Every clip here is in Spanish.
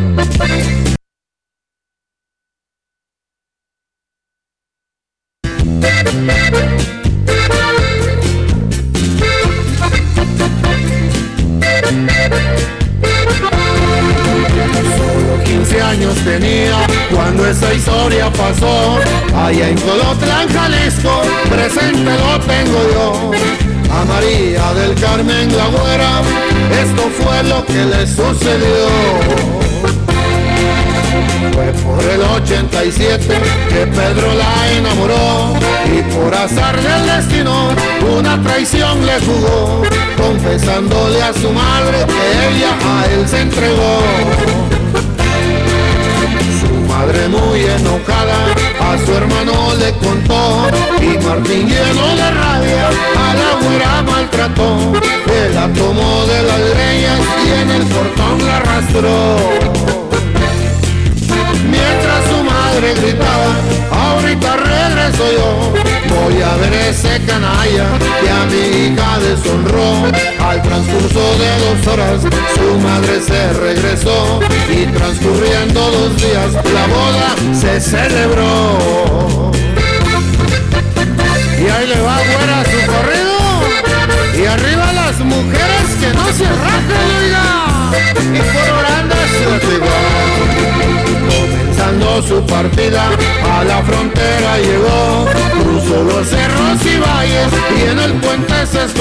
嗯。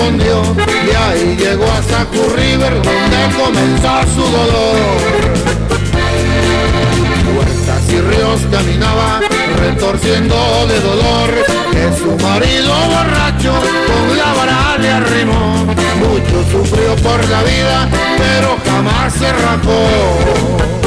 Y ahí llegó hasta Curriver donde comenzó su dolor. Puertas y ríos caminaba retorciendo de dolor que su marido borracho con la vara le arrimó. Mucho sufrió por la vida pero jamás se rajó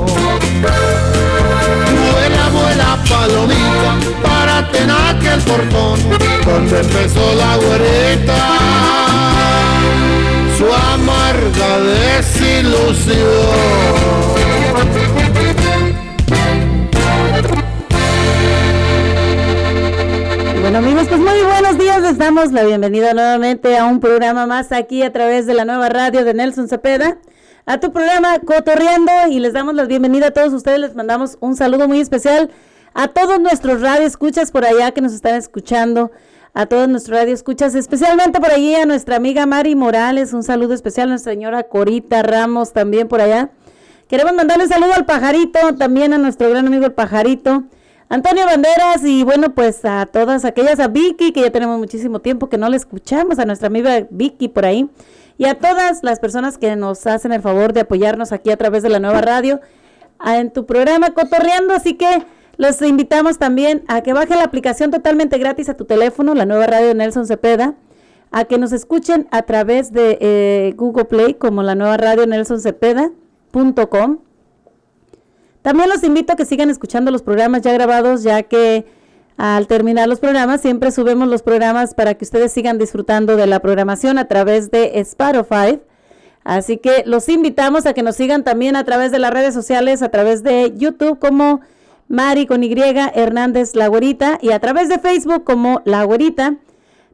Palomita, para tener el portón, donde empezó la güerita. Su amarga desilusión. Bueno amigos, pues muy buenos días, les damos la bienvenida nuevamente a un programa más aquí a través de la nueva radio de Nelson Cepeda, a tu programa Cotorreando y les damos la bienvenida a todos ustedes, les mandamos un saludo muy especial a todos nuestros radioescuchas por allá que nos están escuchando a todos nuestros radio escuchas, especialmente por allí a nuestra amiga Mari Morales, un saludo especial a nuestra señora Corita Ramos también por allá. Queremos mandarle un saludo al pajarito, también a nuestro gran amigo el pajarito, Antonio Banderas y bueno, pues a todas aquellas, a Vicky, que ya tenemos muchísimo tiempo que no le escuchamos, a nuestra amiga Vicky por ahí, y a todas las personas que nos hacen el favor de apoyarnos aquí a través de la nueva radio en tu programa Cotorreando, así que... Los invitamos también a que baje la aplicación totalmente gratis a tu teléfono, la nueva radio Nelson Cepeda, a que nos escuchen a través de eh, Google Play como la nueva radio Nelson Cepeda.com. También los invito a que sigan escuchando los programas ya grabados, ya que al terminar los programas siempre subimos los programas para que ustedes sigan disfrutando de la programación a través de Spotify. Así que los invitamos a que nos sigan también a través de las redes sociales, a través de YouTube como Mari con Y, Hernández La y a través de Facebook como La Güerita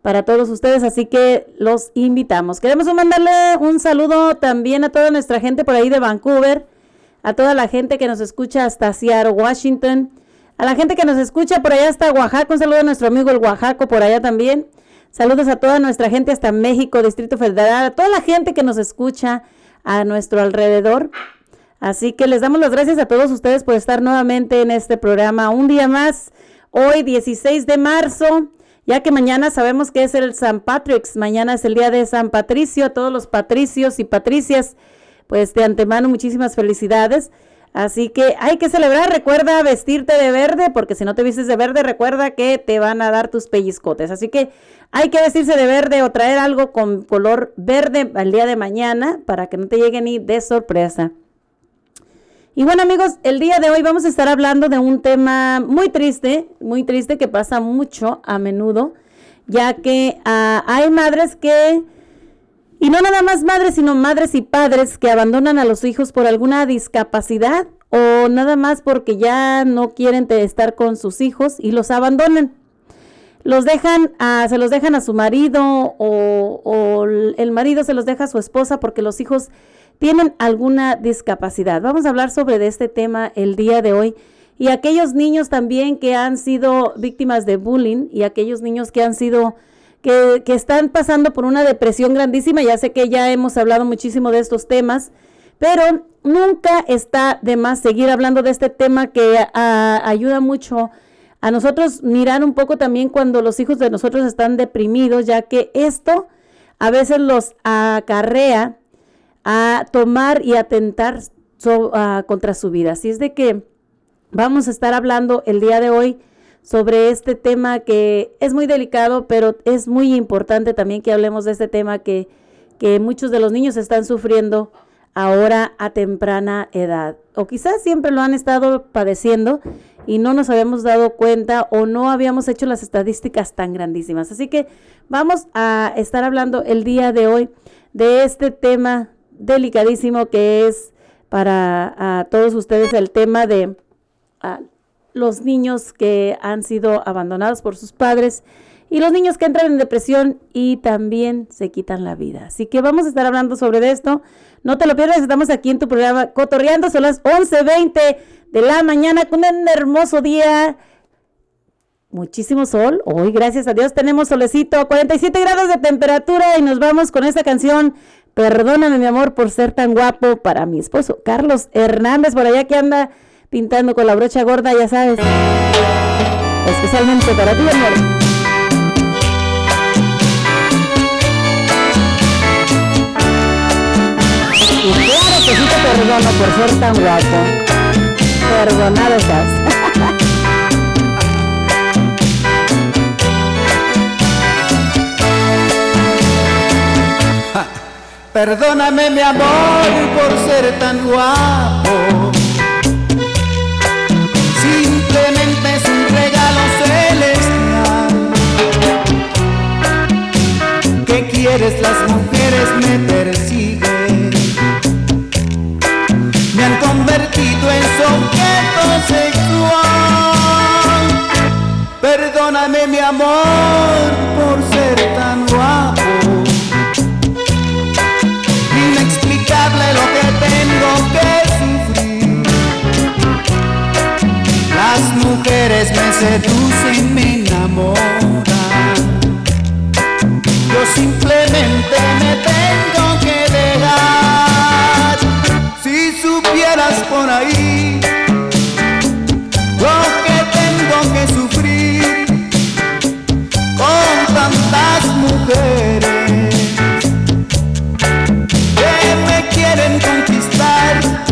para todos ustedes, así que los invitamos. Queremos mandarle un saludo también a toda nuestra gente por ahí de Vancouver, a toda la gente que nos escucha hasta Seattle, Washington, a la gente que nos escucha por allá hasta Oaxaca, un saludo a nuestro amigo el Oaxaco por allá también. Saludos a toda nuestra gente hasta México, Distrito Federal, a toda la gente que nos escucha a nuestro alrededor. Así que les damos las gracias a todos ustedes por estar nuevamente en este programa un día más, hoy 16 de marzo, ya que mañana sabemos que es el San Patrick's, mañana es el día de San Patricio, a todos los patricios y patricias, pues de antemano muchísimas felicidades. Así que hay que celebrar, recuerda vestirte de verde, porque si no te vistes de verde, recuerda que te van a dar tus pellizcotes. Así que hay que vestirse de verde o traer algo con color verde al día de mañana para que no te llegue ni de sorpresa. Y bueno amigos, el día de hoy vamos a estar hablando de un tema muy triste, muy triste que pasa mucho a menudo, ya que ah, hay madres que, y no nada más madres, sino madres y padres que abandonan a los hijos por alguna discapacidad o nada más porque ya no quieren estar con sus hijos y los abandonan. Los dejan, a, se los dejan a su marido o, o el marido se los deja a su esposa porque los hijos tienen alguna discapacidad. Vamos a hablar sobre este tema el día de hoy y aquellos niños también que han sido víctimas de bullying y aquellos niños que han sido que, que, están pasando por una depresión grandísima. Ya sé que ya hemos hablado muchísimo de estos temas, pero nunca está de más seguir hablando de este tema que ayuda mucho a nosotros mirar un poco también cuando los hijos de nosotros están deprimidos, ya que esto a veces los acarrea a tomar y atentar contra su vida. Así es de que vamos a estar hablando el día de hoy sobre este tema que es muy delicado, pero es muy importante también que hablemos de este tema que, que muchos de los niños están sufriendo ahora a temprana edad. O quizás siempre lo han estado padeciendo y no nos habíamos dado cuenta o no habíamos hecho las estadísticas tan grandísimas. Así que vamos a estar hablando el día de hoy de este tema delicadísimo que es para todos ustedes el tema de los niños que han sido abandonados por sus padres y los niños que entran en depresión y también se quitan la vida. Así que vamos a estar hablando sobre esto. No te lo pierdas, estamos aquí en tu programa Cotorreando, son las 11.20 de la mañana con un hermoso día. Muchísimo sol. Hoy, gracias a Dios, tenemos solecito, 47 grados de temperatura y nos vamos con esta canción Perdóname, mi amor, por ser tan guapo para mi esposo. Carlos Hernández, por allá que anda pintando con la brocha gorda, ya sabes. Especialmente para ti, amor. Y claro que perdono por ser tan guapo. Perdonado estás. Perdóname mi amor por ser tan guapo. Simplemente es un regalo celestial. ¿Qué quieres? Las mujeres me persiguen. Me han convertido en objeto sexual. Perdóname mi amor por ser tan guapo. Tengo que sufrir. Las mujeres me seducen, me enamoran. Yo simplemente me tengo que dejar. Si supieras por ahí lo que tengo que sufrir con tantas mujeres. quieren conquistar y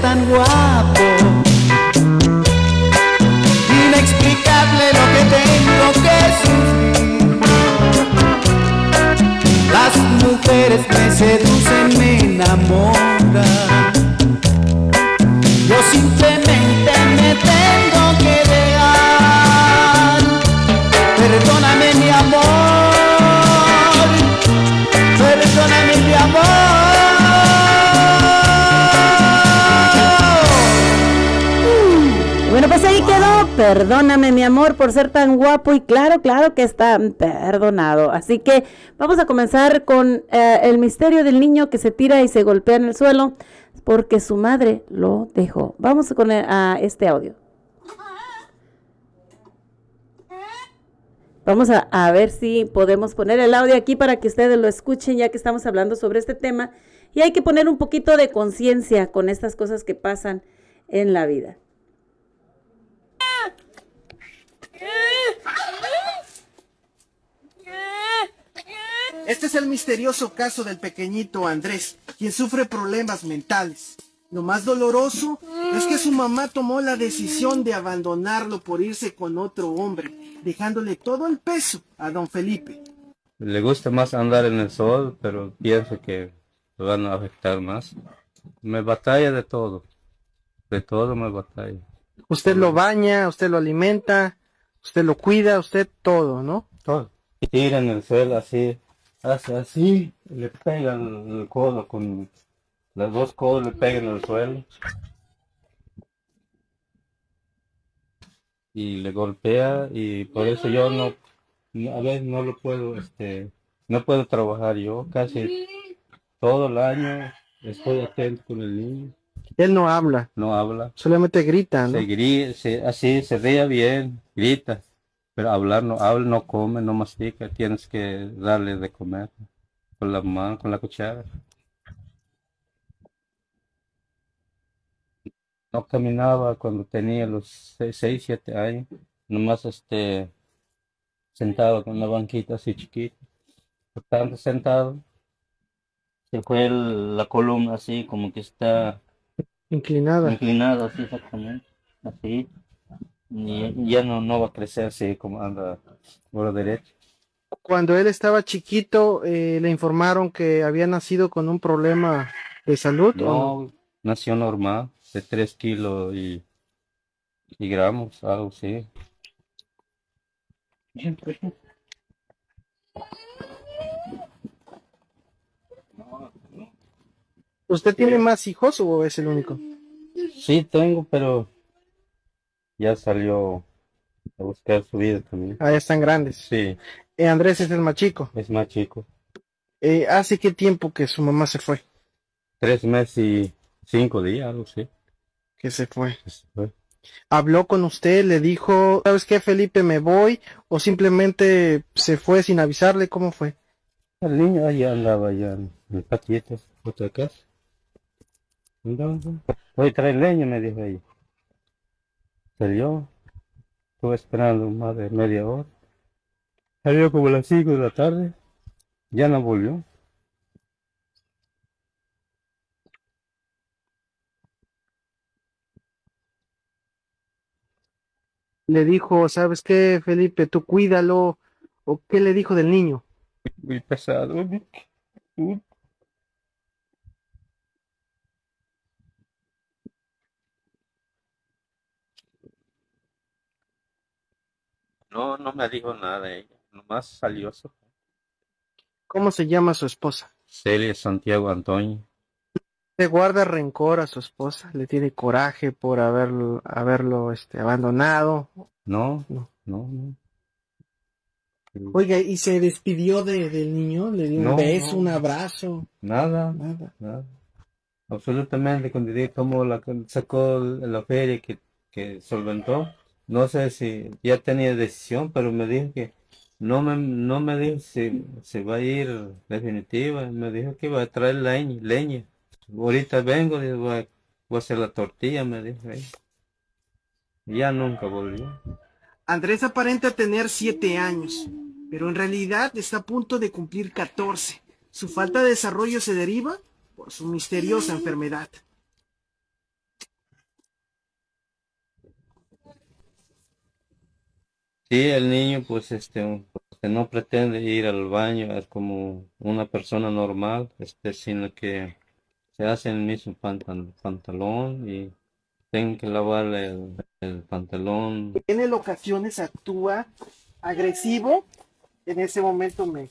tan guapo. Inexplicable lo que tengo que sufrir. Las mujeres me seducen, me enamoran. Perdóname mi amor por ser tan guapo y claro, claro que está perdonado. Así que vamos a comenzar con eh, el misterio del niño que se tira y se golpea en el suelo porque su madre lo dejó. Vamos con eh, a este audio. Vamos a, a, ver si podemos poner el audio aquí para que ustedes lo escuchen ya que estamos hablando sobre este tema. Y hay que poner un poquito de conciencia con estas cosas que pasan en la vida. Este es el misterioso caso del pequeñito Andrés, quien sufre problemas mentales. Lo más doloroso es que su mamá tomó la decisión de abandonarlo por irse con otro hombre, dejándole todo el peso a don Felipe. Le gusta más andar en el sol, pero pienso que lo van a afectar más. Me batalla de todo, de todo me batalla. Usted lo baña, usted lo alimenta, usted lo cuida, usted todo, ¿no? Todo. Tira en el suelo así, hace así, le pegan el codo con las dos codos le pegan al suelo y le golpea y por eso yo no, a veces no lo puedo, este, no puedo trabajar yo casi todo el año estoy atento con el niño. Él no habla. No habla. Solamente grita, ¿no? Se grita, así se ría bien, grita. Pero hablar no habla, no come, no mastica, tienes que darle de comer con la mano, con la cuchara. No caminaba cuando tenía los 6, 7 años, nomás este sentado con una banquita así chiquita. Por tanto sentado, se fue la columna así como que está inclinada. Inclinada, así exactamente, así y ya no, no va a crecer así como anda por la derecha. Cuando él estaba chiquito, eh, le informaron que había nacido con un problema de salud. No, nació normal, de 3 kilos y, y gramos, algo así. ¿Usted tiene más hijos o es el único? Sí, tengo, pero ya salió a buscar su vida también. Ah, ya están grandes. Sí. Eh, Andrés es el más chico. Es más chico. Eh, ¿Hace qué tiempo que su mamá se fue? Tres meses y cinco días, algo así. Que se fue. Que se fue. ¿Habló con usted? ¿Le dijo, sabes qué, Felipe, me voy? ¿O simplemente se fue sin avisarle? ¿Cómo fue? El niño allá andaba allá en el patito, otra casa. Voy a traer leña, me dijo ella. Salió, estuve esperando más de media hora. Salió como a las 5 de la tarde, ya no volvió. Le dijo, ¿sabes qué, Felipe? Tú cuídalo. ¿O qué le dijo del niño? Muy pesado. No, no me dijo nada ella, nomás salió eso. ¿Cómo se llama su esposa? Celia Santiago Antonio. ¿Le guarda rencor a su esposa? ¿Le tiene coraje por haberlo, haberlo este, abandonado? No, no, no, no. Oiga, ¿y se despidió de, del niño? ¿Le dio un No, beso, no. un abrazo? Nada, Nada. nada. Absolutamente, cuando dije cómo la sacó la feria que, que solventó, no sé si ya tenía decisión, pero me dijo que no me, no me dijo si se va a ir definitiva, me dijo que iba a traer leña, leña. Ahorita vengo y voy a, hacer la tortilla, me dijo Ya nunca volvió. Andrés aparenta tener siete años, pero en realidad está a punto de cumplir 14. Su falta de desarrollo se deriva por su misteriosa enfermedad. Sí, el niño pues este no pretende ir al baño, es como una persona normal, este, sino que se hace el mismo pantal- pantalón y tengo que lavarle el, el pantalón. En ocasiones actúa agresivo. En ese momento me,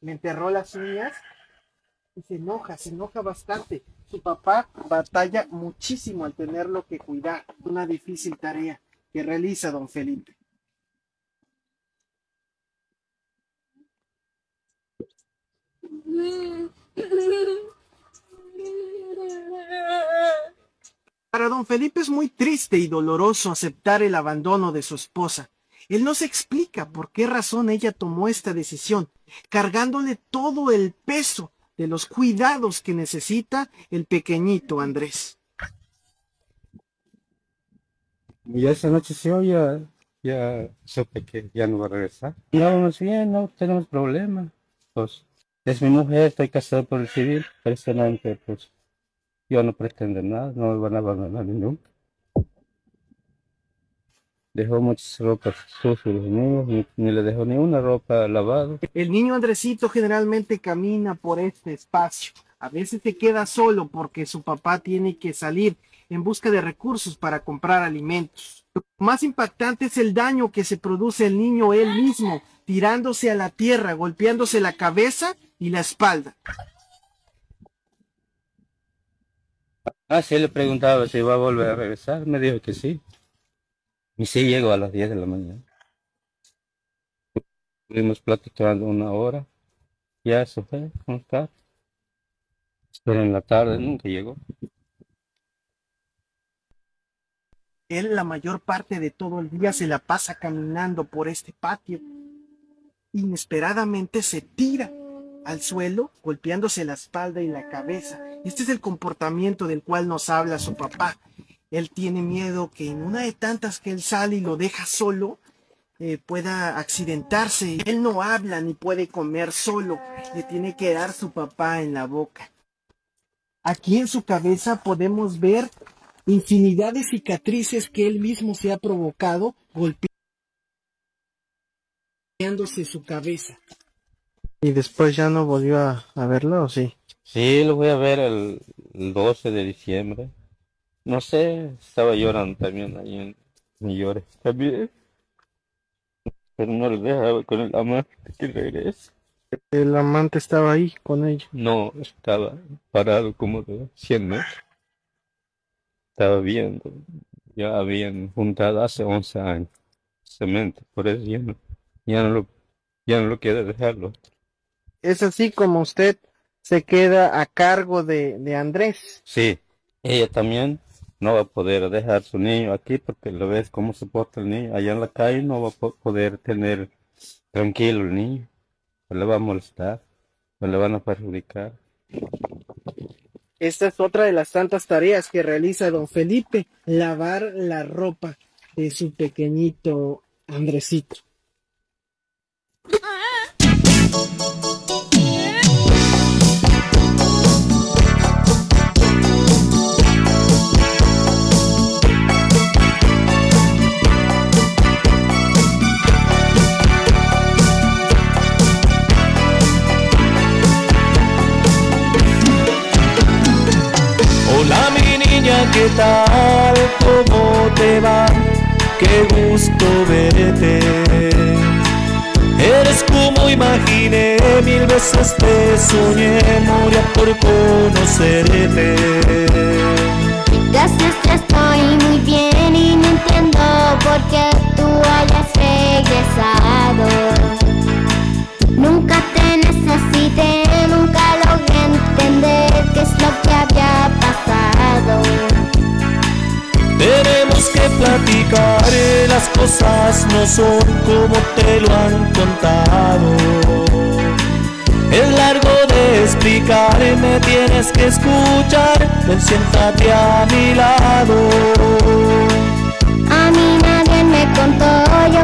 me enterró las uñas y se enoja, se enoja bastante. Su papá batalla muchísimo al tenerlo que cuidar, una difícil tarea. que realiza don Felipe. Para don Felipe es muy triste y doloroso aceptar el abandono de su esposa. Él no se explica por qué razón ella tomó esta decisión, cargándole todo el peso de los cuidados que necesita el pequeñito Andrés. Y esa noche sí, ya, ya que ya no va a regresar. Y vamos bien, no tenemos problema. Pues es mi mujer, estoy casado por el civil, personalmente, pues yo no pretendo nada, no me van a abandonar nunca. Dejó muchas ropas sucias los niños, ni, ni le dejó ni una ropa lavada. El niño Andresito generalmente camina por este espacio. A veces se queda solo porque su papá tiene que salir en busca de recursos para comprar alimentos. Lo más impactante es el daño que se produce el niño él mismo, tirándose a la tierra, golpeándose la cabeza y la espalda. Ah, sí, le preguntaba si va a volver a regresar, me dijo que sí. Y sí, llegó a las 10 de la mañana. Estuvimos platicando una hora, ya se fue el carro. Pero en la tarde nunca llegó. Él la mayor parte de todo el día se la pasa caminando por este patio. Inesperadamente se tira al suelo, golpeándose la espalda y la cabeza. Este es el comportamiento del cual nos habla su papá. Él tiene miedo que en una de tantas que él sale y lo deja solo, eh, pueda accidentarse. Él no habla ni puede comer solo. Le tiene que dar su papá en la boca. Aquí en su cabeza podemos ver infinidad de cicatrices que él mismo se ha provocado golpeándose su cabeza. ¿Y después ya no volvió a, a verlo o sí? Sí, lo voy a ver el, el 12 de diciembre. No sé, estaba llorando también ahí en mi llore. También. Pero no le dejaba con el amante que regrese. El amante estaba ahí con ella. No, estaba parado como de 100 metros. Estaba viendo. Ya habían juntado hace 11 años cemento, por eso ya no, ya no lo, ya no lo quiere dejarlo. Es así como usted se queda a cargo de, de Andrés. Sí, ella también no va a poder dejar su niño aquí porque lo ves cómo se porta el niño. Allá en la calle no va a po- poder tener tranquilo el niño. Le va a molestar, le van a perjudicar. Esta es otra de las tantas tareas que realiza don Felipe, lavar la ropa de su pequeñito Andresito. ¿Qué tal? ¿Cómo te va? Qué gusto verte. Eres como imaginé, mil veces te soñé, moría por conocerte. Gracias, estoy muy bien y no entiendo por qué tú hayas regresado. Nunca te necesité, nunca logré entender qué es lo que había pasado. Tenemos que platicar, las cosas no son como te lo han contado. Es largo de explicar, me tienes que escuchar, ven siéntate a mi lado. A mí nadie me contó, yo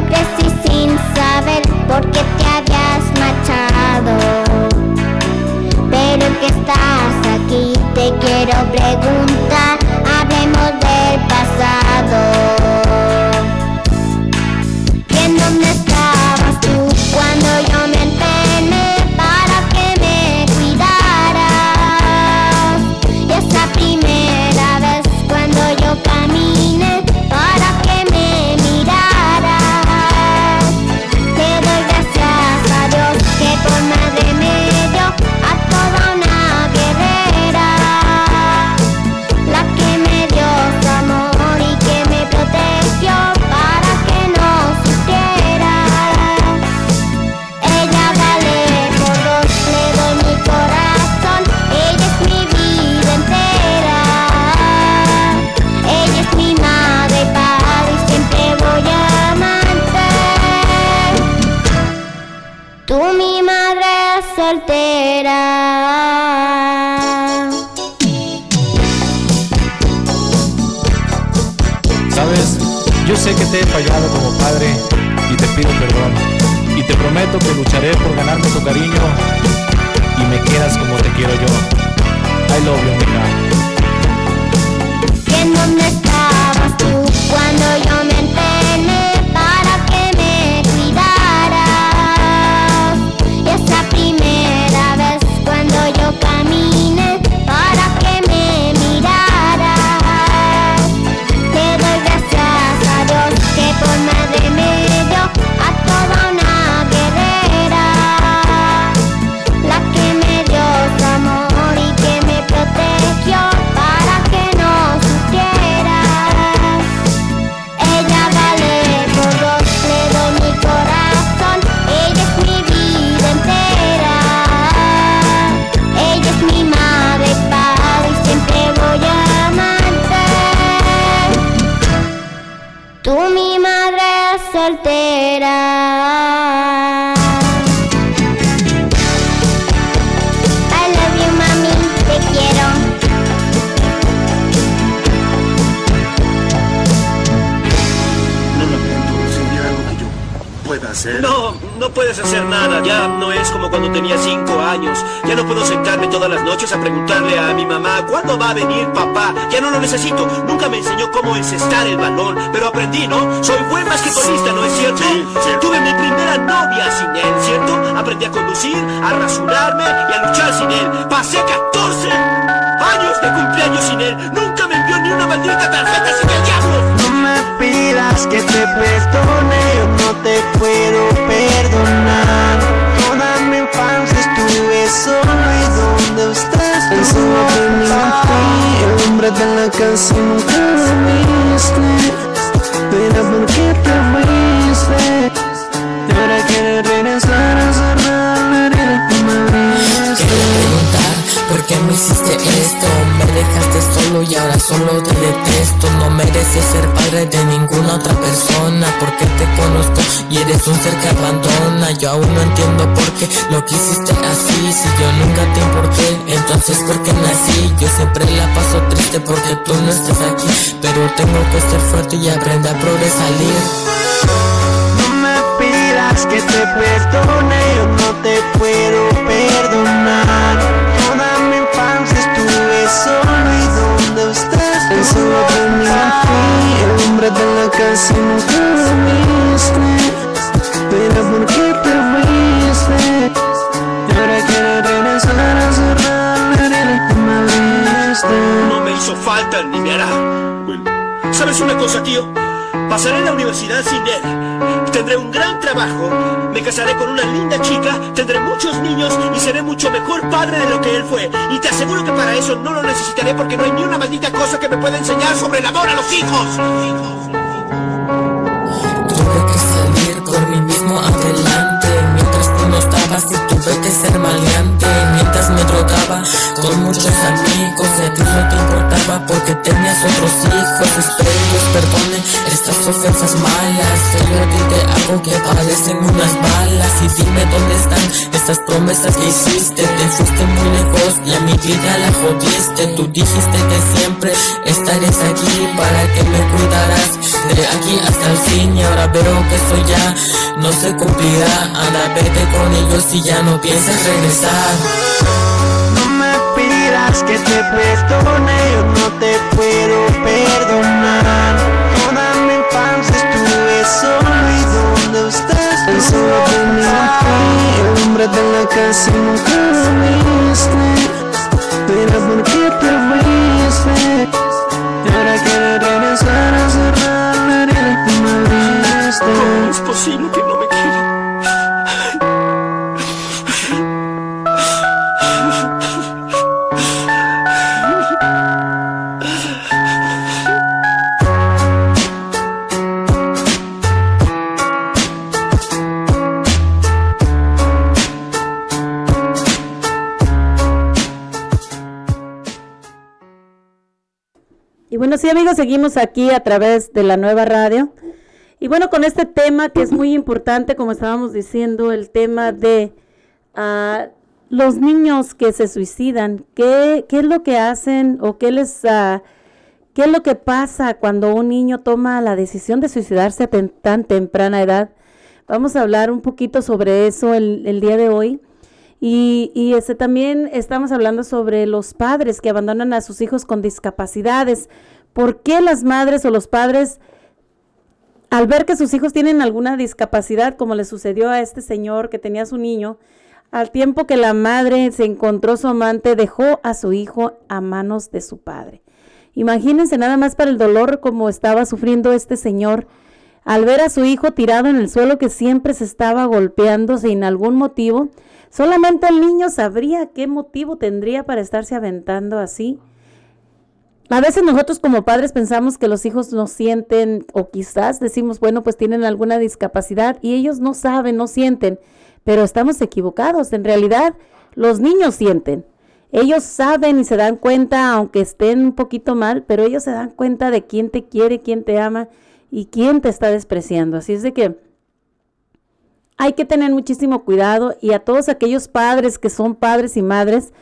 me hiciste esto. Me dejaste solo y ahora solo te detesto. No mereces ser padre de ninguna otra persona Porque te conozco y eres un ser que abandona. Yo aún no entiendo por qué lo quisiste así. Si yo nunca te importé, entonces ¿por qué nací? Yo siempre la paso triste porque tú no estás aquí. Pero tengo que ser fuerte y aprender a progresar. No me pidas que te perdone, hombre de la casa nunca lo viste. Pero ¿por qué te fuiste? Y ahora quieres regresar a cerrar la herida que me abriste. No me hizo falta ni me hará. ¿sabes una cosa, tío? Pasaré la universidad sin él. Tendré un gran trabajo. Me casaré con una linda chica. Tendré muchos niños y seré mucho mejor padre de lo que él fue. Y te aseguro que para eso no lo necesitaré porque no hay ni una maldita cosa que me pueda enseñar sobre el amor a los hijos. Tuve que salir por mí mismo adelante Mientras tú no estabas y tuve que ser maleante Mientras me drogaba con muchos amigos A ti no te importaba porque tenías otros hijos. Espero Dios perdone estas ofensas malas. Solo dite algo que parecen unas balas. Y dime dónde están estas promesas que hiciste. Te fuiste muy lejos y a mi vida la jodiste. Tú dijiste que siempre estarías aquí para que me cuidaras. De aquí hasta el fin y ahora veo que eso ya no se cumplirá. Anda, vete con ellos y ya no pienses regresar Pidas que te perdone, yo no te puedo perdonar. Toda mi infancia estuve solo y donde estás pensando en mí, el hombre de la casa nunca lo viste. Pero ¿por qué te fuiste? Y ahora quieres regresar a cerrar la herida que me abriste. ¿Cómo es posible que no me sí amigos, seguimos aquí a través de la nueva radio. Y bueno, con este tema que es muy importante, como estábamos diciendo, el tema de ah, los niños que se suicidan, ¿qué, qué es lo que hacen o qué les, ah, ¿Qué es lo que pasa cuando un niño toma la decisión de suicidarse a tan temprana edad? Vamos a hablar un poquito sobre eso el, el día de hoy. Y, y este, también estamos hablando sobre los padres que abandonan a sus hijos con discapacidades. ¿Por qué las madres o los padres, al ver que sus hijos tienen alguna discapacidad, como le sucedió a este señor que tenía a su niño, al tiempo que la madre se encontró su amante, dejó a su hijo a manos de su padre? Imagínense nada más para el dolor como estaba sufriendo este señor al ver a su hijo tirado en el suelo que siempre se estaba golpeando sin algún motivo. Solamente el niño sabría qué motivo tendría para estarse aventando así. A veces nosotros como padres pensamos que los hijos no sienten o quizás decimos, bueno, pues tienen alguna discapacidad y ellos no saben, no sienten, pero estamos equivocados. En realidad, los niños sienten. Ellos saben y se dan cuenta, aunque estén un poquito mal, pero ellos se dan cuenta de quién te quiere, quién te ama y quién te está despreciando. Así es de que hay que tener muchísimo cuidado y a todos aquellos padres que son padres y madres,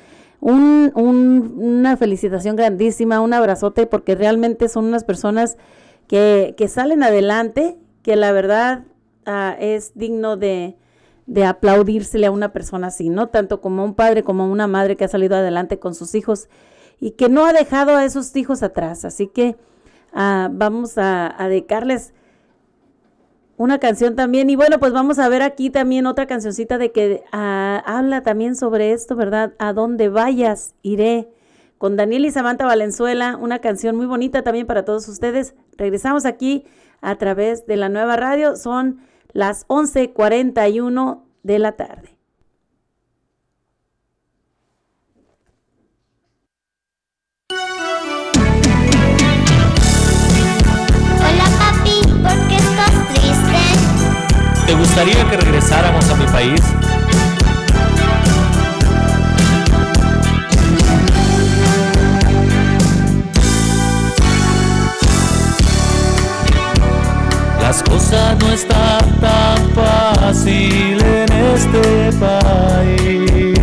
un- un- una felicitación grandísima, un abrazote, porque realmente son unas personas que, que salen adelante, que la verdad ah, es digno de, de aplaudírsele a una persona así, ¿no? Tanto como un padre como una madre que ha salido adelante con sus hijos y que no ha dejado a esos hijos atrás. Así que ah, vamos a, a dedicarles una canción también. Y bueno, pues vamos a ver aquí también otra cancioncita de que ah, habla también sobre esto, ¿verdad? A donde vayas, iré. Con Daniel y Samantha Valenzuela, una canción muy bonita también para todos ustedes. Regresamos aquí a través de la nueva radio. Son las 11:41 de la tarde. Gustaría que regresáramos a mi país? Las cosas no están tan fácil en este país.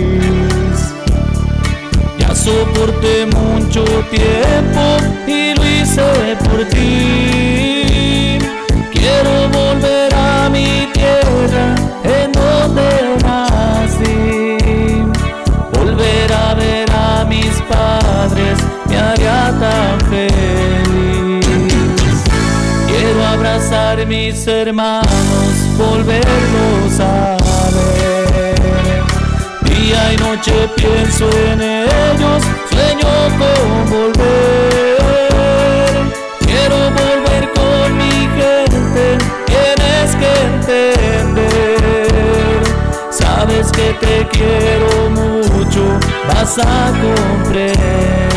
Ya soporté mucho tiempo y lo hice por ti. Quiero volver tierra en donde nací. Volver a ver a mis padres me haría tan feliz. Quiero abrazar mis hermanos, volverlos a ver. Día y noche pienso en ellos, sueño con volver. Quiero volver Sabes que te quiero mucho, vas a comprender.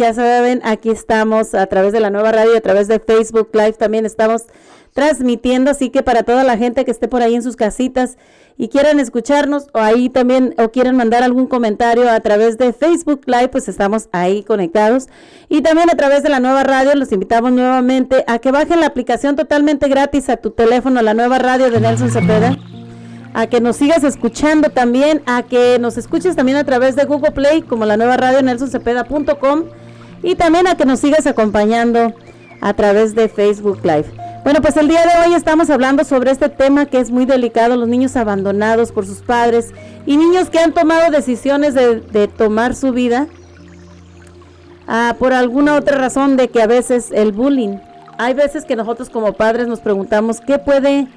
Ya saben, aquí estamos a través de la nueva radio, a través de Facebook Live también estamos transmitiendo. Así que para toda la gente que esté por ahí en sus casitas y quieran escucharnos o ahí también o quieran mandar algún comentario a través de Facebook Live, pues estamos ahí conectados. Y también a través de la nueva radio los invitamos nuevamente a que bajen la aplicación totalmente gratis a tu teléfono, la nueva radio de Nelson Cepeda a que nos sigas escuchando también, a que nos escuches también a través de Google Play, como la nueva radio nelsoncepeda.com, y también a que nos sigas acompañando a través de Facebook Live. Bueno, pues el día de hoy estamos hablando sobre este tema que es muy delicado, los niños abandonados por sus padres y niños que han tomado decisiones de, tomar su vida ah, por alguna otra razón de que a veces el bullying. Hay veces que nosotros como padres nos preguntamos qué puede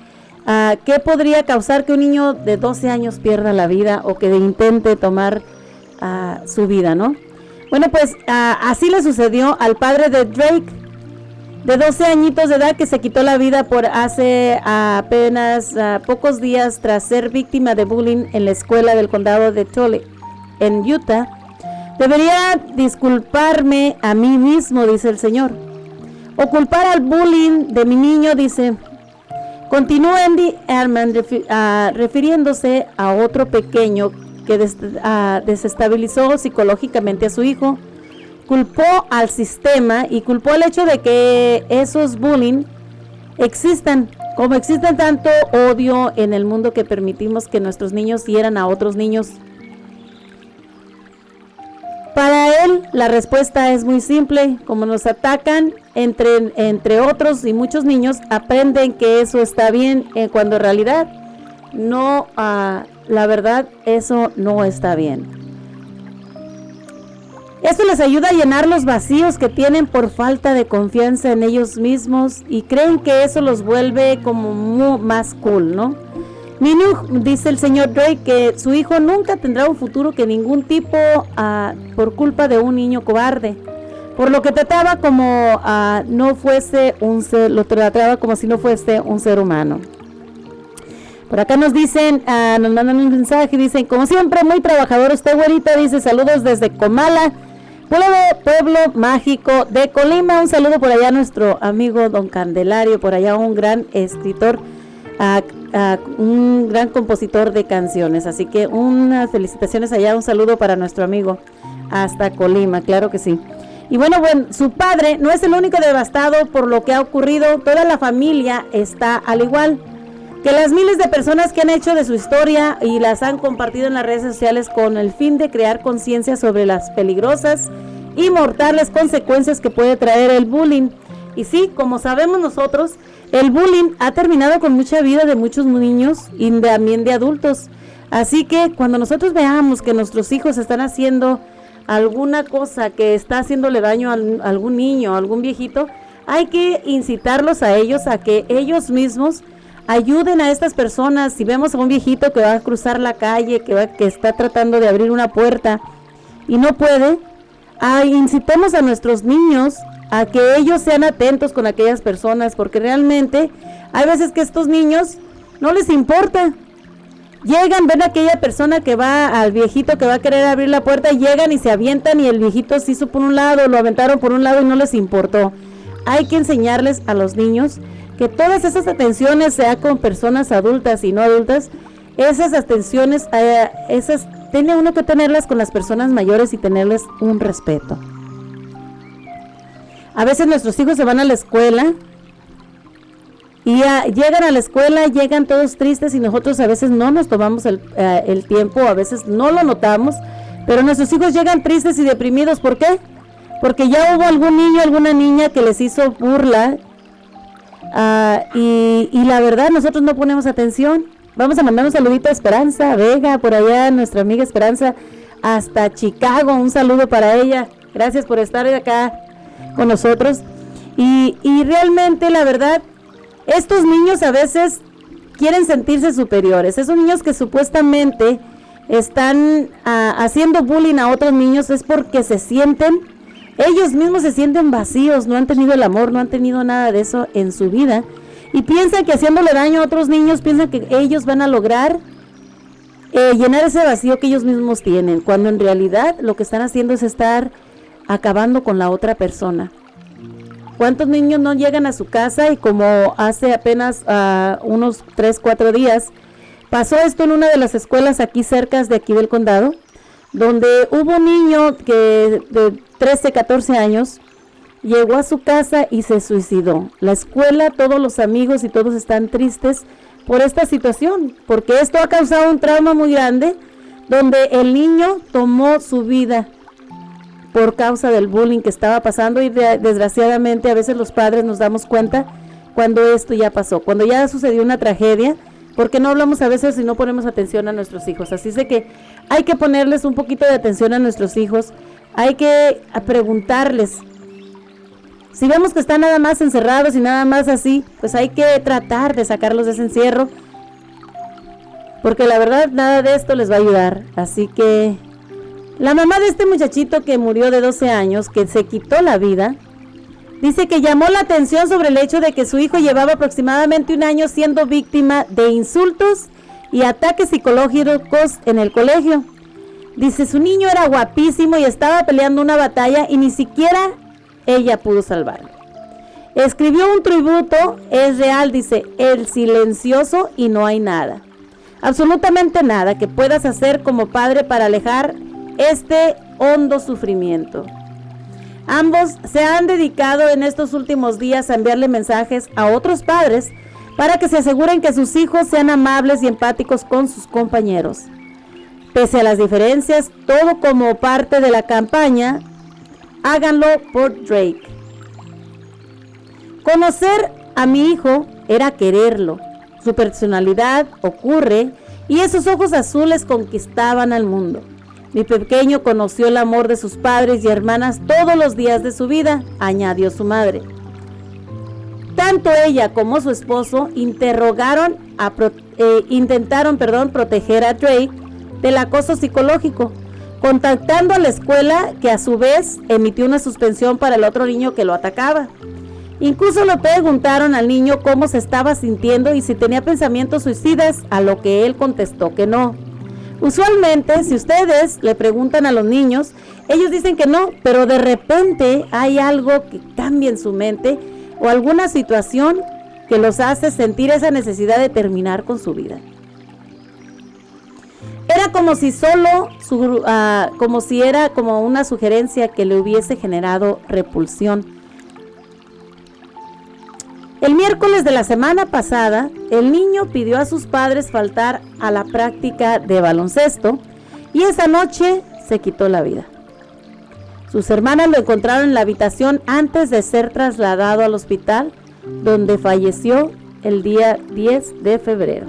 Ah, ¿Qué podría causar que un niño de 12 años pierda la vida o que intente tomar ah, su vida, no? Bueno, pues así le sucedió al padre de Drake, de 12 añitos de edad, que se quitó la vida por hace apenas pocos días tras ser víctima de bullying en la escuela del condado de Tully, en Utah. Debería disculparme a mí mismo, dice el Señor. O culpar al bullying de mi niño, dice, Continúa Andy ah, refiriéndose a otro pequeño que ah, desestabilizó psicológicamente a su hijo, culpó al sistema y culpó el hecho de que esos bullying existan, como existen tanto odio en el mundo que permitimos que nuestros niños hieran a otros niños. Para él la respuesta es muy simple, como nos atacan entre, entre otros y muchos niños aprenden que eso está bien eh, cuando en realidad no, ah, la verdad eso no está bien. Esto les ayuda a llenar los vacíos que tienen por falta de confianza en ellos mismos y creen que eso los vuelve como más cool, ¿no? Minu dice el señor Drake que su hijo nunca tendrá un futuro que ningún tipo ah, por culpa de un niño cobarde. Por lo que trataba como ah, no fuese un ser, lo trataba como si no fuese un ser humano. Por acá nos dicen, ah, nos mandan un mensaje, dicen, como siempre, muy trabajador usted, güerita, dice saludos desde Comala, pueblo, pueblo mágico de Colima. Un saludo por allá a nuestro amigo Don Candelario, por allá un gran escritor, un gran compositor de canciones. Así que unas felicitaciones allá, un saludo para nuestro amigo hasta Colima, claro que sí. Y bueno, bueno, su padre no es el único devastado por lo que ha ocurrido, toda la familia está al igual que las miles de personas que han hecho de su historia y las han compartido en las redes sociales con el fin de crear conciencia sobre las peligrosas y mortales consecuencias que puede traer el bullying. Y sí, como sabemos nosotros, el bullying ha terminado con mucha vida de muchos niños y también de adultos. Así que cuando nosotros veamos que nuestros hijos están haciendo alguna cosa que está haciéndole daño a algún niño, a algún viejito, hay que incitarlos a ellos a que ellos mismos ayuden a estas personas. Si vemos a un viejito que va a cruzar la calle, que, va, que está tratando de abrir una puerta y no puede, incitemos a nuestros niños a que ellos sean atentos con aquellas personas, porque realmente hay veces que estos niños no les importa. Llegan, ven a aquella persona que va, al viejito que va a querer abrir la puerta, llegan y se avientan y el viejito se hizo por un lado, lo aventaron por un lado y no les importó. Hay que enseñarles a los niños que todas esas atenciones, sea con personas adultas y no adultas, esas atenciones, eh, esas, tiene uno que tenerlas con las personas mayores y tenerles un respeto. A veces nuestros hijos se van a la escuela y llegan a la escuela, llegan todos tristes y nosotros a veces no nos tomamos el, eh, el, tiempo, a veces no lo notamos, pero nuestros hijos llegan tristes y deprimidos. ¿Por qué? Porque ya hubo algún niño, alguna niña que les hizo burla y, y, la verdad nosotros no ponemos atención. Vamos a mandar un saludito a Esperanza Vega, por allá, nuestra amiga Esperanza, hasta Chicago. Un saludo para ella. Gracias por estar acá con nosotros. Y, y realmente la verdad estos niños a veces quieren sentirse superiores. Esos niños que supuestamente están ah, haciendo bullying a otros niños es porque se sienten, ellos mismos se sienten vacíos, no han tenido el amor, no han tenido nada de eso en su vida. Y piensan que haciéndole daño a otros niños, piensan que ellos van a lograr eh, llenar ese vacío que ellos mismos tienen, cuando en realidad lo que están haciendo es estar acabando con la otra persona. ¿Cuántos niños no llegan a su casa y como hace apenas uh, unos 3, 4 días, pasó esto en una de las escuelas aquí cerca de aquí del condado, donde hubo un niño que de 13, 14 años llegó a su casa y se suicidó. La escuela, todos los amigos y todos están tristes por esta situación, porque esto ha causado un trauma muy grande, donde el niño tomó su vida por causa del bullying que estaba pasando y desgraciadamente a veces los padres nos damos cuenta cuando esto ya pasó, cuando ya sucedió una tragedia, porque no hablamos a veces y no ponemos atención a nuestros hijos. Así es que hay que ponerles un poquito de atención a nuestros hijos, hay que preguntarles. Si vemos que están nada más encerrados y nada más así, pues hay que tratar de sacarlos de ese encierro, porque la verdad nada de esto les va a ayudar. Así que la mamá de este muchachito que murió de 12 años, que se quitó la vida, dice que llamó la atención sobre el hecho de que su hijo llevaba aproximadamente un año siendo víctima de insultos y ataques psicológicos en el colegio. Dice, su niño era guapísimo y estaba peleando una batalla y ni siquiera ella pudo salvarlo. Escribió un tributo, es real, dice, el silencioso y no hay nada. Absolutamente nada que puedas hacer como padre para alejar este hondo sufrimiento. Ambos se han dedicado en estos últimos días a enviarle mensajes a otros padres para que se aseguren que sus hijos sean amables y empáticos con sus compañeros. Pese a las diferencias, todo como parte de la campaña, háganlo por Drake. Conocer a mi hijo era quererlo. Su personalidad ocurre y esos ojos azules conquistaban al mundo. Mi pequeño conoció el amor de sus padres y hermanas todos los días de su vida, añadió su madre. Tanto ella como su esposo interrogaron eh, intentaron perdón, proteger a Drake del acoso psicológico, contactando a la escuela que a su vez emitió una suspensión para el otro niño que lo atacaba. Incluso le preguntaron al niño cómo se estaba sintiendo y si tenía pensamientos suicidas, a lo que él contestó que no. Usualmente, si ustedes le preguntan a los niños, ellos dicen que no, pero de repente hay algo que cambia en su mente o alguna situación que los hace sentir esa necesidad de terminar con su vida. Era como si solo, ah, como si era como una sugerencia que le hubiese generado repulsión el miércoles de la semana pasada, el niño pidió a sus padres faltar a la práctica de baloncesto y esa noche se quitó la vida. Sus hermanas lo encontraron en la habitación antes de ser trasladado al hospital, donde falleció el día 10 de febrero.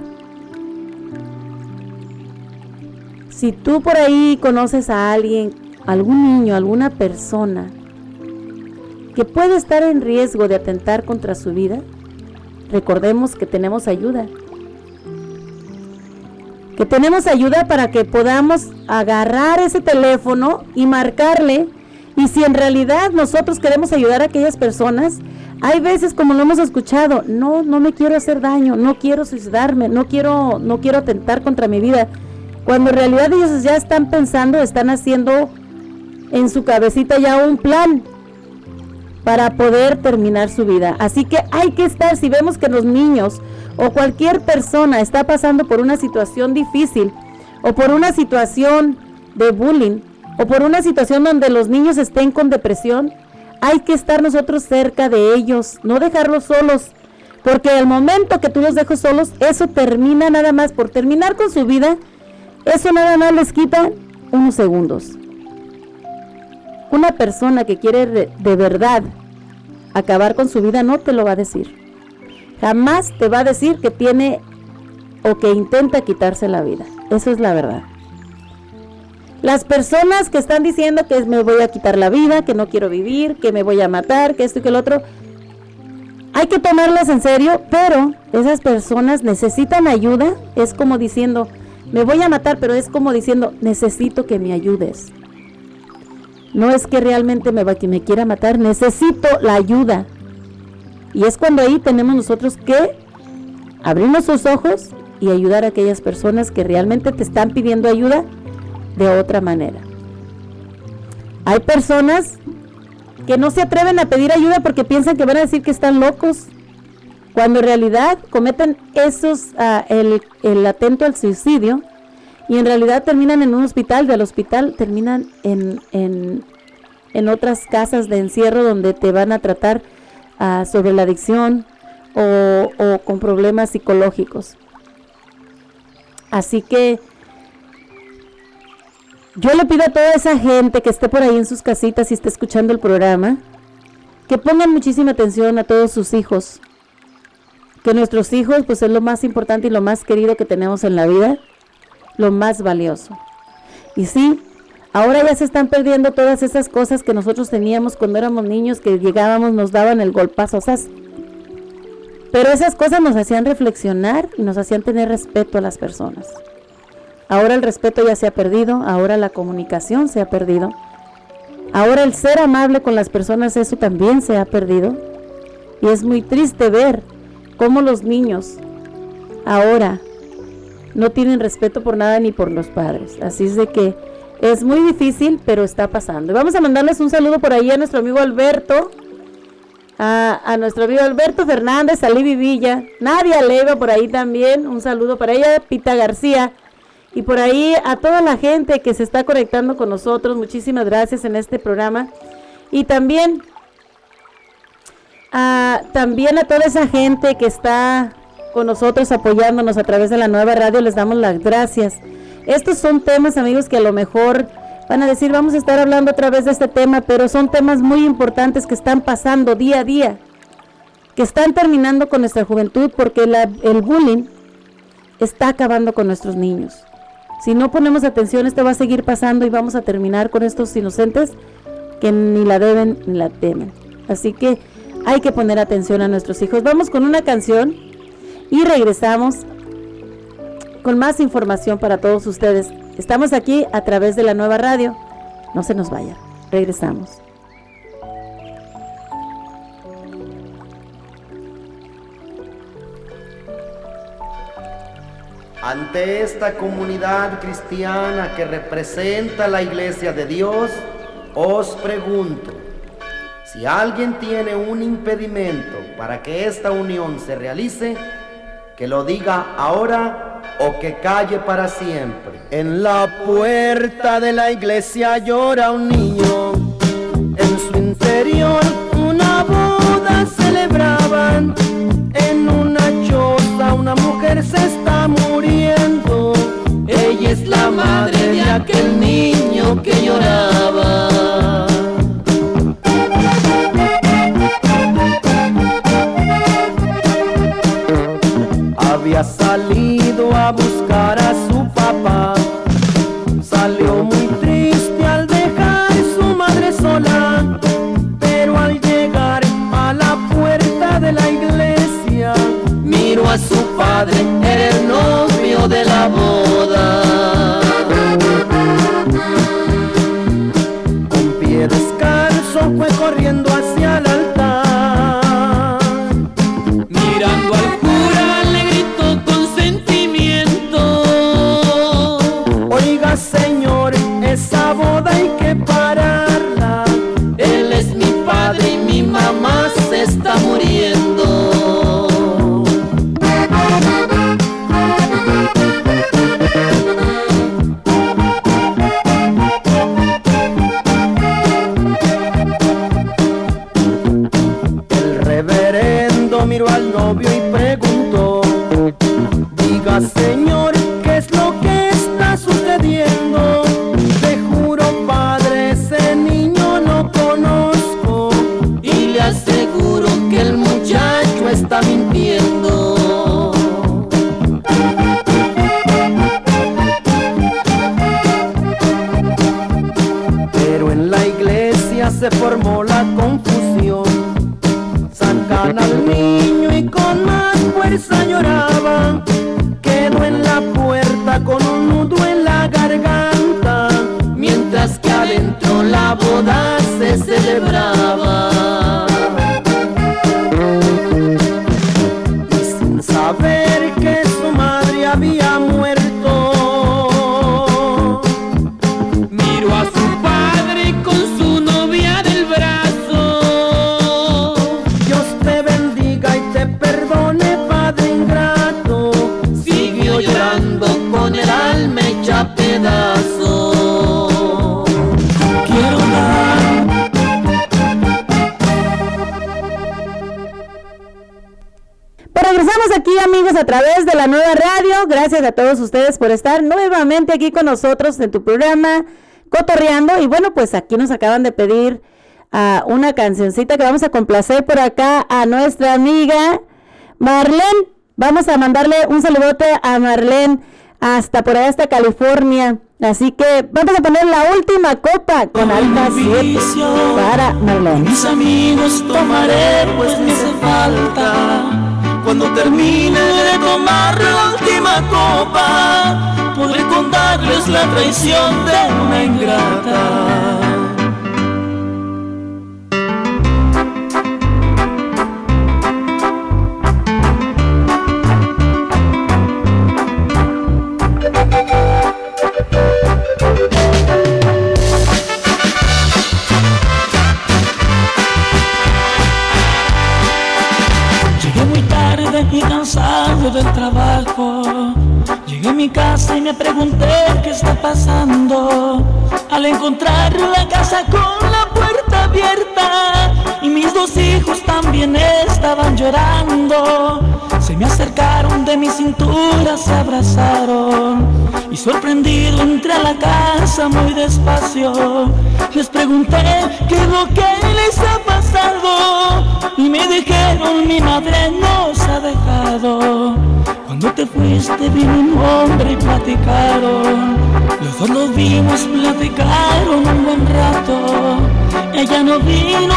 Si tú por ahí conoces a alguien, algún niño, alguna persona que puede estar en riesgo de atentar contra su vida, recordemos que tenemos ayuda. Que tenemos ayuda para que podamos agarrar ese teléfono y marcarle. Y si en realidad nosotros queremos ayudar a aquellas personas, Hay veces como lo hemos escuchado, no, no me quiero hacer daño, no quiero suicidarme, no quiero, no quiero atentar contra mi vida. Cuando en realidad ellos ya están pensando, están haciendo en su cabecita ya un plan para poder terminar su vida. Así que hay que estar, si vemos que los niños o cualquier persona está pasando por una situación difícil o por una situación de bullying o por una situación donde los niños estén con depresión, hay que estar nosotros cerca de ellos, no dejarlos solos, porque el momento que tú los dejas solos, eso termina nada más por terminar con su vida, eso nada más les quita unos segundos. Una persona que quiere de, verdad acabar con su vida no te lo va a decir. Jamás te va a decir que tiene o que intenta quitarse la vida. Eso es la verdad. Las personas que están diciendo que me voy a quitar la vida, que no quiero vivir, que me voy a matar, que esto y que el otro, hay que tomarlas en serio, pero esas personas necesitan ayuda. Es como diciendo, me voy a matar, pero es como diciendo, necesito que me ayudes. No es que realmente me, me quiera matar, necesito la ayuda. Y es cuando ahí tenemos nosotros que abrir nuestros ojos y ayudar a aquellas personas que realmente te están pidiendo ayuda de otra manera. Hay personas que no se atreven a pedir ayuda porque piensan que van a decir que están locos, cuando en realidad cometen esos, uh, el, el atento al suicidio y en realidad terminan en un hospital, del hospital terminan en, en, en otras casas de encierro donde te van a tratar uh, sobre la adicción o, con problemas psicológicos. Así que yo le pido a toda esa gente que esté por ahí en sus casitas y esté escuchando el programa, que pongan muchísima atención a todos sus hijos, que nuestros hijos pues es lo más importante y lo más querido que tenemos en la vida lo más valioso. Y sí, ahora ya se están perdiendo todas esas cosas que nosotros teníamos cuando éramos niños, que llegábamos, nos daban el golpazo, sea, pero esas cosas nos hacían reflexionar y nos hacían tener respeto a las personas. Ahora el respeto ya se ha perdido, ahora la comunicación se ha perdido. Ahora el ser amable con las personas, eso también se ha perdido. Y es muy triste ver cómo los niños ahora no tienen respeto por nada ni por los padres. Así es de que es muy difícil, pero está pasando. Y vamos a mandarles un saludo por ahí a nuestro amigo Alberto, a, a nuestro amigo Alberto Fernández, a Libby Nadia Leiva por ahí también, un saludo para ella, Pita García, y por ahí a toda la gente que se está conectando con nosotros, muchísimas gracias en este programa. Y también, a, también a toda esa gente que está con nosotros apoyándonos a través de la nueva radio, les damos las gracias. Estos son temas, amigos, que a lo mejor van a decir, vamos a estar hablando a través de este tema, pero son temas muy importantes que están pasando día a día, que están terminando con nuestra juventud porque la, el bullying está acabando con nuestros niños. Si no ponemos atención, esto va a seguir pasando y vamos a terminar con estos inocentes que ni la deben ni la temen. Así que hay que poner atención a nuestros hijos. Vamos con una canción y regresamos con más información para todos ustedes. Estamos aquí a través de la nueva radio. No se nos vayan. Regresamos. Ante esta comunidad cristiana que representa la iglesia de Dios, os pregunto, si alguien tiene un impedimento para que esta unión se realice, que lo diga ahora o que calle para siempre. En la puerta de la iglesia llora un niño, en su interior una boda celebraban, en una choza una mujer se está muriendo, ella es la madre de aquel niño que lloraba. Había salido a buscar a todos ustedes por estar nuevamente aquí con nosotros en tu programa Cotorreando. Y bueno, pues aquí nos acaban de pedir ah, una cancioncita que vamos a complacer por acá a nuestra amiga Marlene. Vamos a mandarle un saludote a Marlene hasta por allá, hasta California. Así que vamos a poner la última copa con alta 7 para Marlene. Mis amigos tomaré pues me hace falta. Cuando termine de tomar la última copa, podré contarles la traición de una ingrata. Del trabajo. Llegué a mi casa y me pregunté qué está pasando. Al encontrar la casa con la puerta abierta y mis dos hijos también estaban llorando. Se me acercaron de mi cintura, se abrazaron y sorprendido entré a la casa muy despacio. Les pregunté qué es lo que les ha pasado y me dijeron mi madre nos ha dejado. Cuando te fuiste vino un hombre y platicaron. Los dos nos vimos, platicaron un buen rato. Ella no vino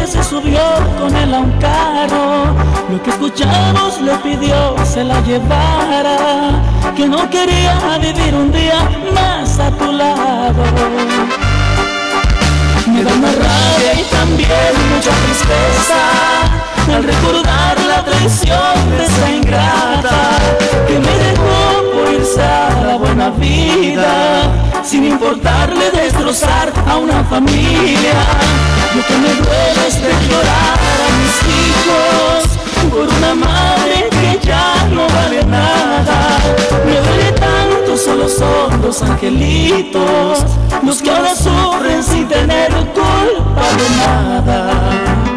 sonriente se subió con él a un carro. Lo que escuchamos le pidió se la llevara, que no quería vivir un día más a tu lado. Me da una rabia y también mucha tristeza al recordar la traición de esa ingrata que me dejó la buena vida sin importarle destrozar a una familia. Lo que me duele es llorar a mis hijos por una madre que ya no vale nada. Me duele tanto, solo son dos angelitos los que ahora sufren sin tener culpa de nada.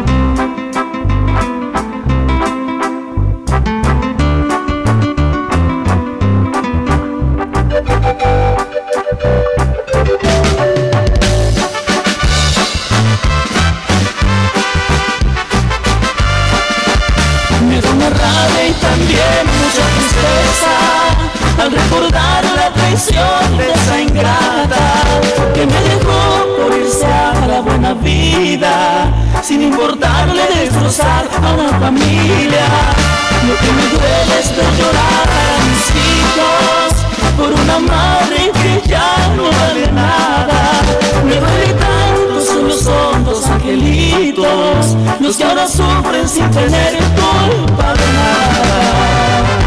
Mucha tristeza al recordar la traición de esa ingrata que me dejó por irse a la buena vida sin importarle destrozar a una familia. Lo que me duele es ver llorar a mis hijos por una madre que ya no vale nada. Me duele solo son dos angelitos los que ahora sufren sin tener culpa de nada.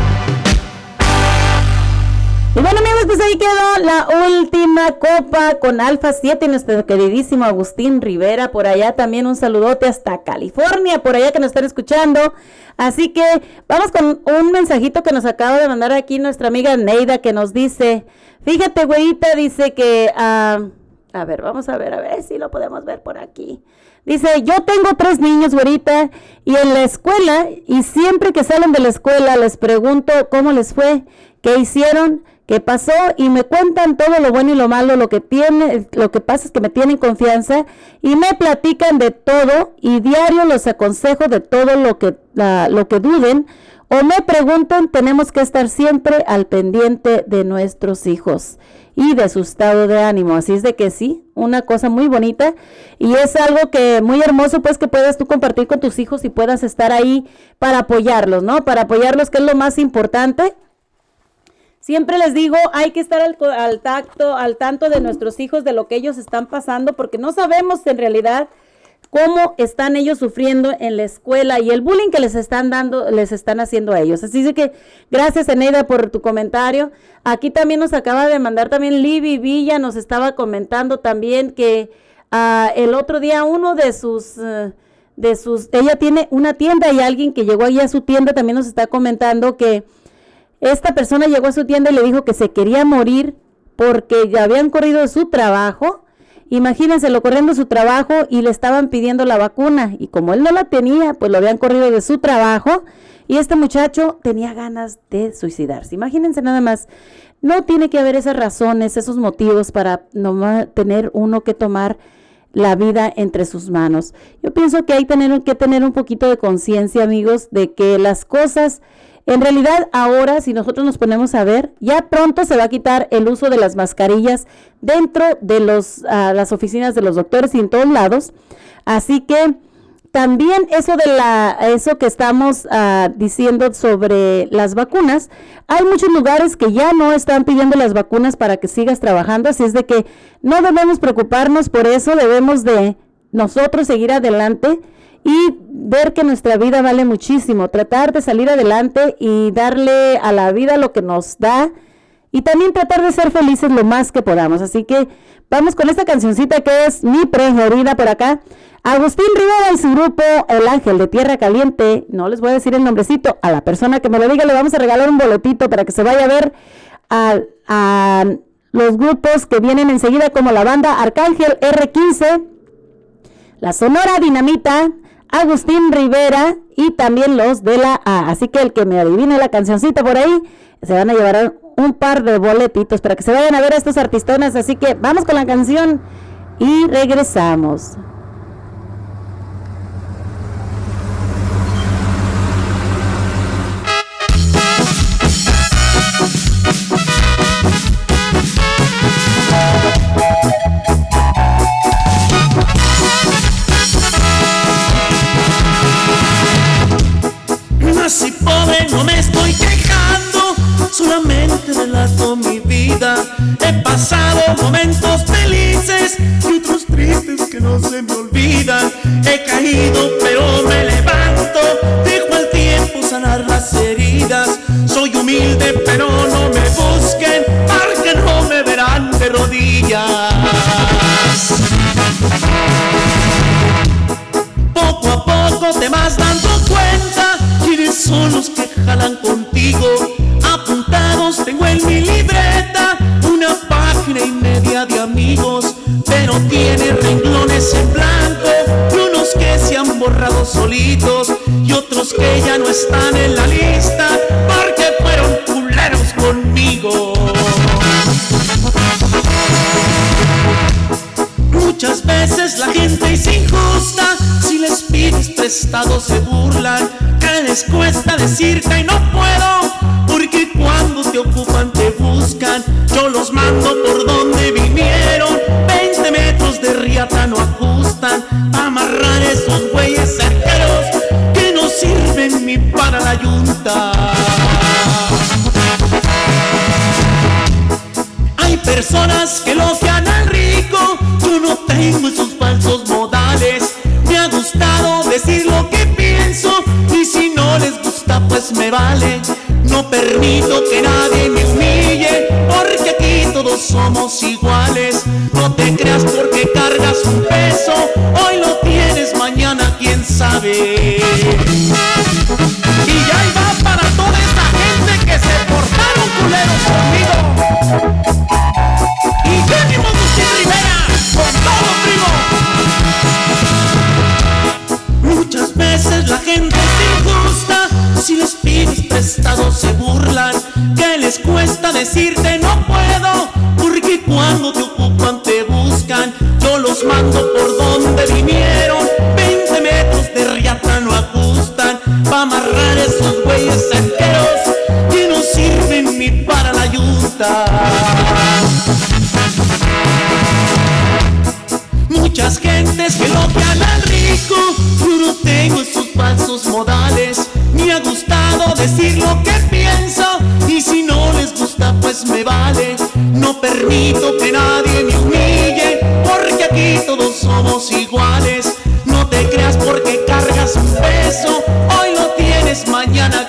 Y bueno amigos, pues ahí quedó la última copa con Alfa 7 y nuestro queridísimo Agustín Rivera por allá también un saludote hasta California, por allá que nos están escuchando. Así que vamos con un mensajito que nos acaba de mandar aquí nuestra amiga Neida que nos dice, fíjate güeyita, dice que, ah, a ver, vamos a ver, a ver si lo podemos ver por aquí. Dice, yo tengo tres niños, güerita, y en la escuela, y siempre que salen de la escuela les pregunto cómo les fue, qué hicieron, qué pasó, y me cuentan todo lo bueno y lo malo, lo que tiene, lo que pasa es que me tienen confianza, y me platican de todo, y diario los aconsejo de todo lo que, la- lo que duden, o me preguntan, tenemos que estar siempre al pendiente de nuestros hijos y de su estado de ánimo. Así es de que sí, una cosa muy bonita y es algo que muy hermoso pues que puedas tú compartir con tus hijos y puedas estar ahí para apoyarlos, ¿no? Para apoyarlos que es lo más importante. Siempre les digo, hay que estar al, al tacto, al tanto de nuestros hijos, de lo que ellos están pasando, porque no sabemos en realidad cómo están ellos sufriendo en la escuela y el bullying que les están dando, les están haciendo a ellos. Así que gracias Eneida por tu comentario. Aquí también nos acaba de mandar también Libby Villa, nos estaba comentando también que ah, el otro día uno de sus... eh, de sus, ella tiene una tienda y alguien que llegó ahí a su tienda también nos está comentando que esta persona llegó a su tienda y le dijo que se quería morir porque ya habían corrido de su trabajo. Imagínense, lo corriendo su trabajo y le estaban pidiendo la vacuna. Y como él no la tenía, pues lo habían corrido de su trabajo. Y este muchacho tenía ganas de suicidarse. Imagínense nada más. No tiene que haber esas razones, esos motivos para no tener uno que tomar la vida entre sus manos. Yo pienso que hay tener, que tener un poquito de conciencia, amigos, de que las cosas, en realidad ahora, si nosotros nos ponemos a ver, ya pronto se va a quitar el uso de las mascarillas dentro de los, ah, las oficinas de los doctores y en todos lados. Así que también eso de la, eso que estamos ah, diciendo sobre las vacunas, hay muchos lugares que ya no están pidiendo las vacunas para que sigas trabajando, así es de que no debemos preocuparnos por eso, debemos de nosotros seguir adelante y ver que nuestra vida vale muchísimo, tratar de salir adelante y darle a la vida lo que nos da y también tratar de ser felices lo más que podamos. Así que vamos con esta cancioncita que es mi preferida por acá. Agustín Rivera y su grupo El Ángel de Tierra Caliente. No les voy a decir el nombrecito. A la persona que me lo diga le vamos a regalar un boletito para que se vaya a ver a, a los grupos que vienen enseguida como la banda Arcángel R15, la Sonora Dinamita, Agustín Rivera y también los de la A. Así que el que me adivine la cancioncita por ahí, se van a llevar un par de boletitos para que se vayan a ver a estos artistones. Así que vamos con la canción y regresamos. Nací pobre, no me estoy quejando, solamente relato mi vida. He pasado momentos felices y otros tristes que no se me olvidan. He caído, pero me levanto, dejo al tiempo sanar las heridas. Soy humilde, pero no me busquen, porque no me verán de rodillas. Poco a poco te vas dando cuenta son los que jalan contigo. Apuntados tengo en mi libreta una página y media de amigos, pero tiene renglones en blanco y unos que se han borrado solitos y otros que ya no están en la lista porque fueron culeros conmigo. Muchas veces la gente es injusta, si les pides prestado se burlan, que les cuesta decir que no puedo, porque cuando te ocupan te buscan, yo los mando por donde vinieron, 20 metros de riata no ajustan, amarrar esos güeyes cerqueros que no sirven ni para la yunta. Hay personas que al rico, no tengo esos falsos modales. Me ha gustado decir lo que pienso y si no les gusta pues me vale. No permito que nadie me humille porque aquí todos somos iguales. No te creas porque cargas un peso, hoy lo tienes, mañana quién sabe. Y ya va para toda esa gente que se portaron culeros conmigo. Se burlan, que les cuesta decirte no puedo, porque cuando te ocupan te buscan, yo los mando por donde vinieron, 20 metros de riata no ajustan, pa' amarrar esos güeyes cerqueros que no sirven ni para la yunta. Decir lo que pienso y si no les gusta pues me vale. No permito que nadie me humille porque aquí todos somos iguales. No te creas porque cargas un peso, hoy lo tienes, mañana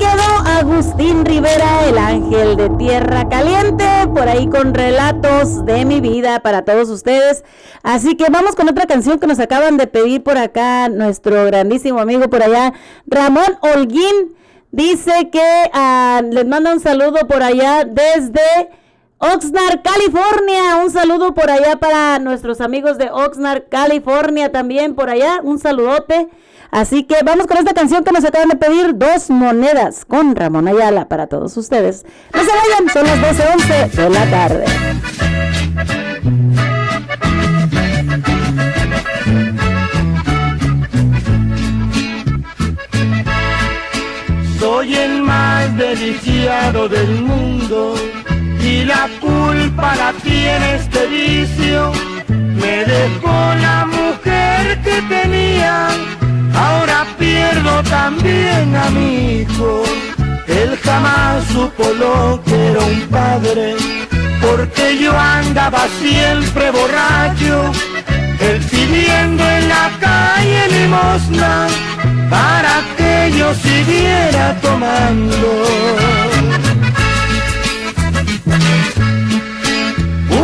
quedó Agustín Rivera, el ángel de Tierra Caliente, por ahí con relatos de mi vida para todos ustedes. Así que vamos con otra canción que nos acaban de pedir por acá nuestro grandísimo amigo por allá, Ramón Holguín. Dice que ah, les manda un saludo por allá desde Oxnard, California. Un saludo por allá para nuestros amigos de Oxnard, California también por allá. Un saludote. Así que vamos con esta canción que nos acaban de pedir, Dos Monedas, con Ramón Ayala para todos ustedes. No se vayan, son las 12.11 de la tarde. Soy el más deliciado del mundo y la culpa la tiene este vicio. Me dejó la mujer que tenía, ahora pierdo también a mi hijo. Él jamás supo lo que era un padre, porque yo andaba siempre borracho, él pidiendo en la calle limosna para que yo siguiera tomando.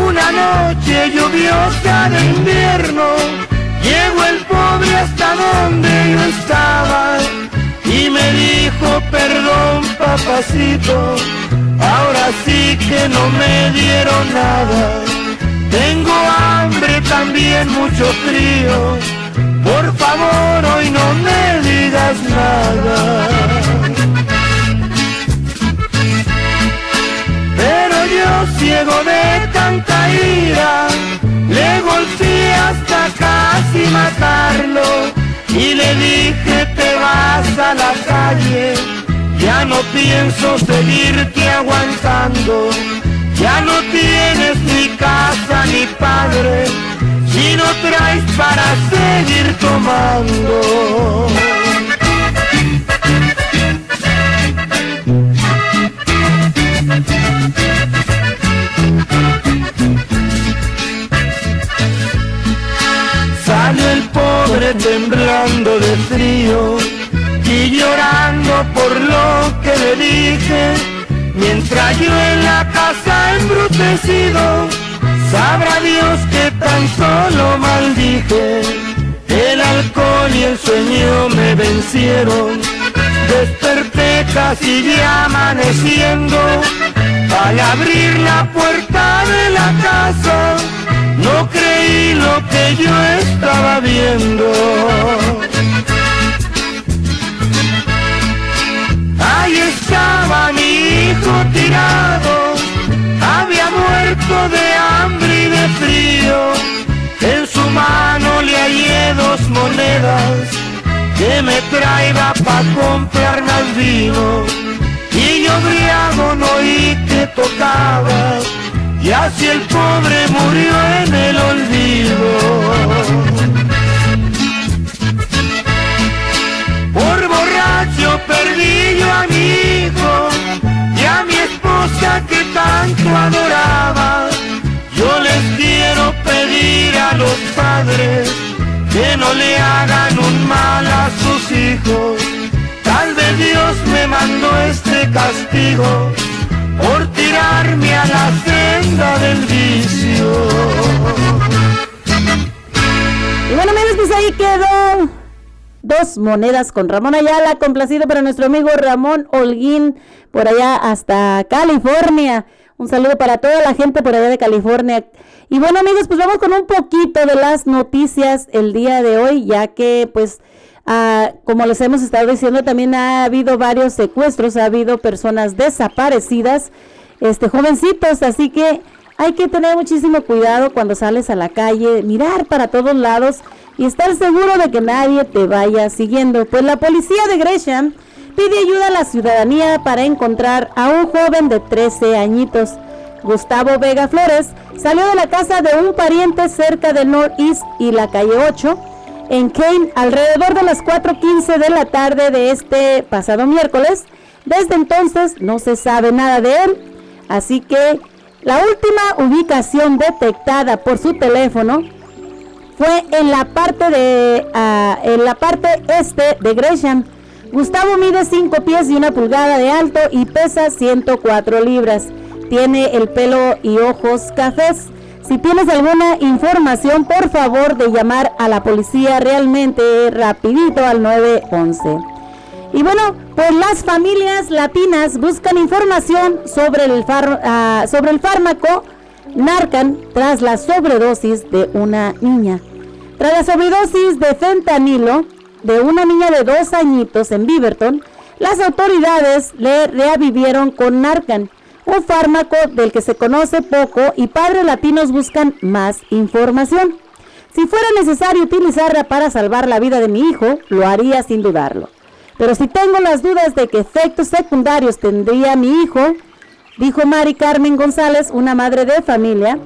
Una noche lluviosa de invierno, llegó el pobre hasta donde yo estaba y me dijo perdón papacito, ahora sí que no me dieron nada. Tengo hambre también mucho frío, por favor hoy no me digas nada. Pero yo ciego de tanta ira, le golpeé hasta casi matarlo y le dije te vas a la calle, ya no pienso seguirte aguantando, ya no tienes ni casa ni padre, si no traes para seguir tomando. Temblando de frío y llorando por lo que le dije, mientras yo en la casa embrutecido, sabrá Dios que tan solo maldije, el alcohol y el sueño me vencieron, desperté casi ya amaneciendo, al abrir la puerta de la casa, no creí lo que yo estaba viendo. Ahí estaba mi hijo tirado, había muerto de hambre y de frío. En su mano le hallé dos monedas que me traiga pa' comprar más vino. Y yo briago no oí que tocaba, y así el pobre murió en el olvido. Por borracho perdí yo a mi hijo y a mi esposa que tanto adoraba. Yo les quiero pedir a los padres que no le hagan un mal a sus hijos. Tal vez Dios me mandó este castigo por tirarme a la senda del vicio. Y bueno, amigos, pues ahí quedó dos monedas con Ramón Ayala, complacido para nuestro amigo Ramón Holguín, por allá hasta California. Un saludo para toda la gente por allá de California. Y bueno, amigos, pues vamos con un poquito de las noticias el día de hoy, ya que pues ah, como les hemos estado diciendo, también ha habido varios secuestros, ha habido personas desaparecidas, este jovencitos, así que hay que tener muchísimo cuidado cuando sales a la calle, mirar para todos lados y estar seguro de que nadie te vaya siguiendo. Pues la policía de Gresham pide ayuda a la ciudadanía para encontrar a un joven de 13 añitos. Gustavo Vega Flores salió de la casa de un pariente cerca de Northeast y la calle 8 en Kane alrededor de las 4.15 de la tarde de este pasado miércoles. Desde entonces no se sabe nada de él, así que la última ubicación detectada por su teléfono fue en la parte de ah, en la parte este de Gresham. Gustavo mide 5 pies y una pulgada de alto y pesa 104 libras. Tiene el pelo y ojos cafés. Si tienes alguna información, por favor de llamar a la policía realmente rapidito al 911. Y bueno, pues las familias latinas buscan información sobre el, ah, sobre el fármaco Narcan tras la sobredosis de una niña. Tras la sobredosis de fentanilo de una niña de dos añitos en Beaverton, las autoridades le reavivieron con Narcan, un fármaco del que se conoce poco y padres latinos buscan más información. Si fuera necesario utilizarla para salvar la vida de mi hijo, lo haría sin dudarlo. Pero si tengo las dudas de qué efectos secundarios tendría mi hijo, dijo Mari Carmen González, una madre de familia.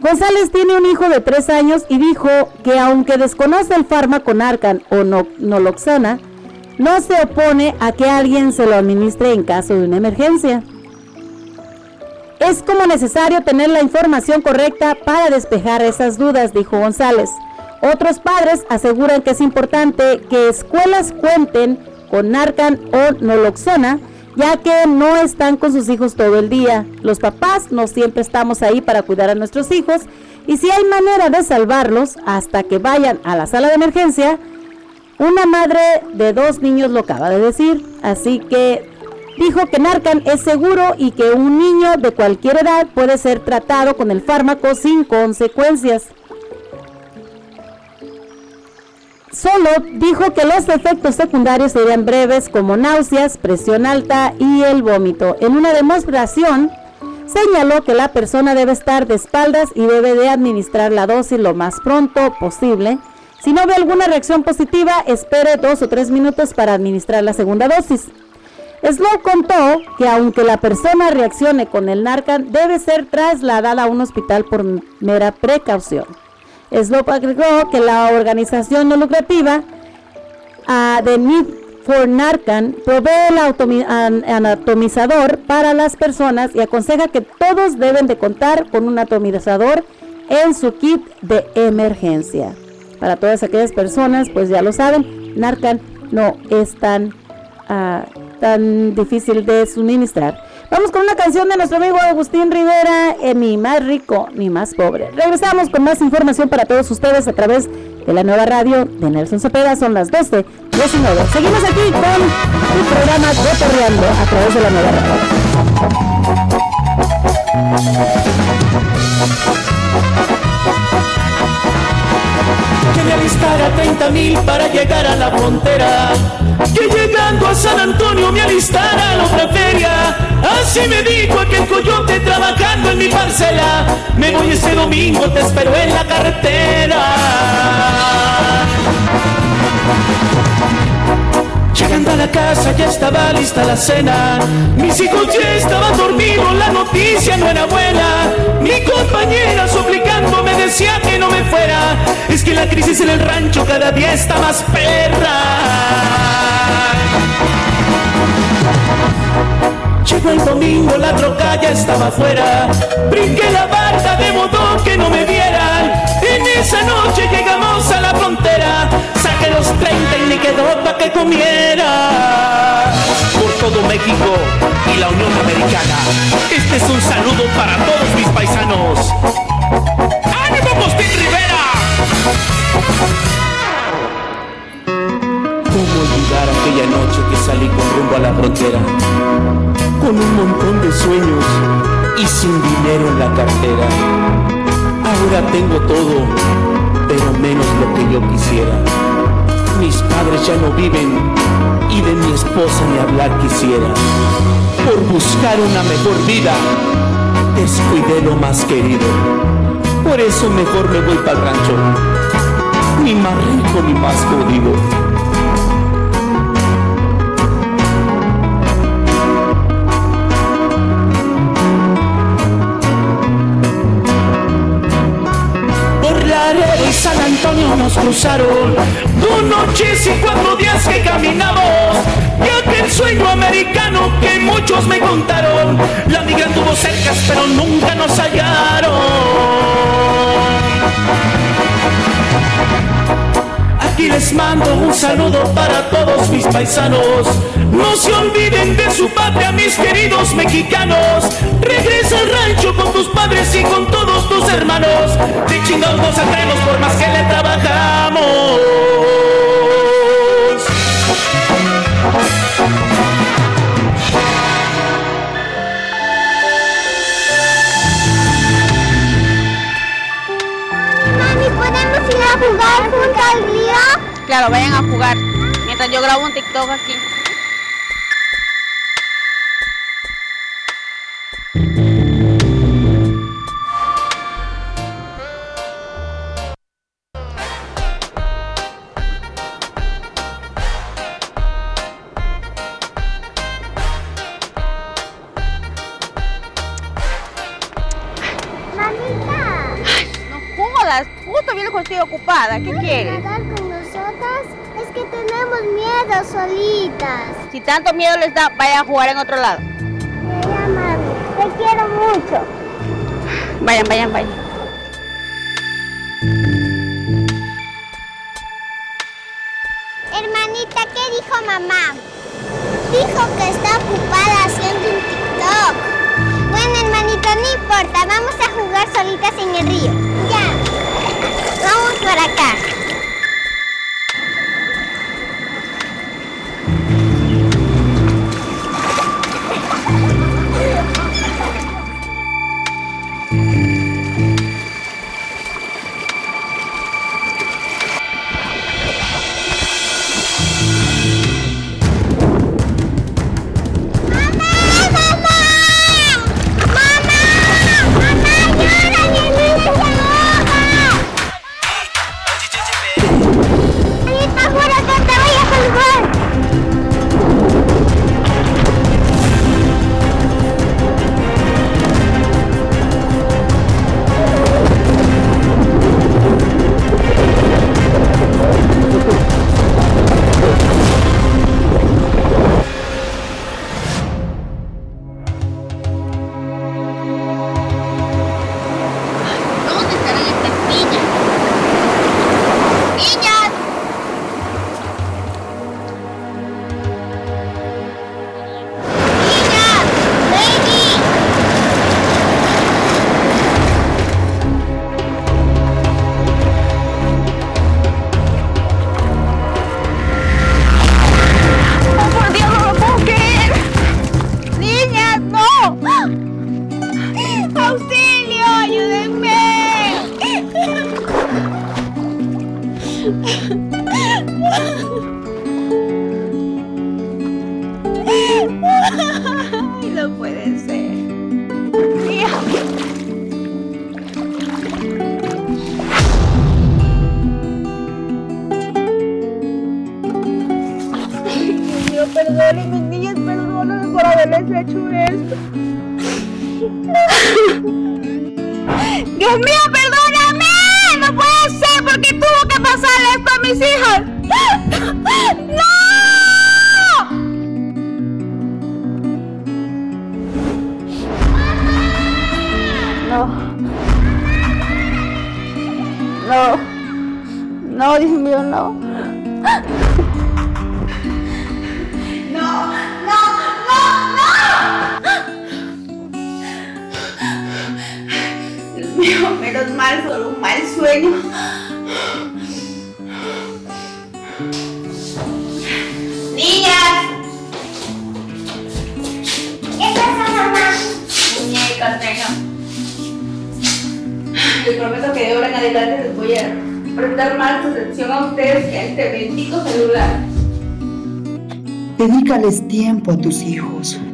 González tiene un hijo de tres años y dijo que aunque desconoce el fármaco Narcan o no, Noloxana, no se opone a que alguien se lo administre en caso de una emergencia. Es como necesario tener la información correcta para despejar esas dudas, dijo González. Otros padres aseguran que es importante que escuelas cuenten con Narcan o Naloxona, ya que no están con sus hijos todo el día. Los papás no siempre estamos ahí para cuidar a nuestros hijos y si hay manera de salvarlos hasta que vayan a la sala de emergencia, una madre de dos niños lo acaba de decir, así que dijo que Narcan es seguro y que un niño de cualquier edad puede ser tratado con el fármaco sin consecuencias. Solo dijo que los efectos secundarios serían breves como náuseas, presión alta y el vómito. En una demostración señaló que la persona debe estar de espaldas y debe de administrar la dosis lo más pronto posible. Si no ve alguna reacción positiva, espere dos o tres minutos para administrar la segunda dosis. Slow contó que aunque la persona reaccione con el Narcan, debe ser trasladada a un hospital por mera precaución. Slope agregó que la organización no lucrativa uh, The Need for Narcan provee el anatomizador para las personas y aconseja que todos deben de contar con un atomizador en su kit de emergencia. Para todas aquellas personas, pues ya lo saben, Narcan no es tan, uh, tan difícil de suministrar. Vamos con una canción de nuestro amigo Agustín Rivera, ni más rico ni más pobre. Regresamos con más información para todos ustedes a través de la nueva radio de Nelson Cepeda. Son las 12, 19. Seguimos aquí con el programa Cotorreando a través de la nueva radio que me alistara 30 mil para llegar a la frontera, que llegando a San Antonio me alistara a la otra feria. Así me dijo aquel coyote trabajando en mi parcela. Me voy este domingo, te espero en la carretera. Estaba lista la cena. Mis hijos ya estaban dormidos, la noticia no era buena. Mi compañera suplicando me decía que no me fuera. Es que la crisis en el rancho cada día está más perra. Llegó el domingo, la troca ya estaba afuera. Brinqué la barda de modo que no me vieran. En esa noche llegamos a la frontera los 30 y me quedó para que comiera. Por todo México y la Unión Americana, este es un saludo para todos mis paisanos. ¡Ánimo, Postín Rivera! ¿Cómo olvidar aquella noche que salí con rumbo a la frontera? Con un montón de sueños y sin dinero en la cartera. Ahora tengo todo, pero menos lo que yo quisiera mis padres ya no viven y de mi esposa ni hablar quisiera. Por buscar una mejor vida, descuidé lo más querido. Por eso mejor me voy para el rancho, ni más rico ni más jodido. Cruzaron. Dos noches y cuatro días que caminamos. Y aquel sueño americano que muchos me contaron. La migra tuvo cercas pero nunca nos hallaron Aquí les mando un saludo para todos mis paisanos. No se olviden de su patria, mis queridos mexicanos. Regresa al rancho con tus padres y con todos tus hermanos. De chingados nos por más que le trabajamos. Claro, vayan a jugar. Mientras yo grabo un TikTok aquí. Tanto miedo les da, vayan a jugar en otro lado. Ya, mami. Te quiero mucho. Vayan, vayan, vayan. Hermanita, ¿qué dijo mamá? Dijo que está ocupada haciendo un TikTok. Bueno, hermanita, no importa. Vamos a jugar solitas en el río. Ya. Vamos por acá.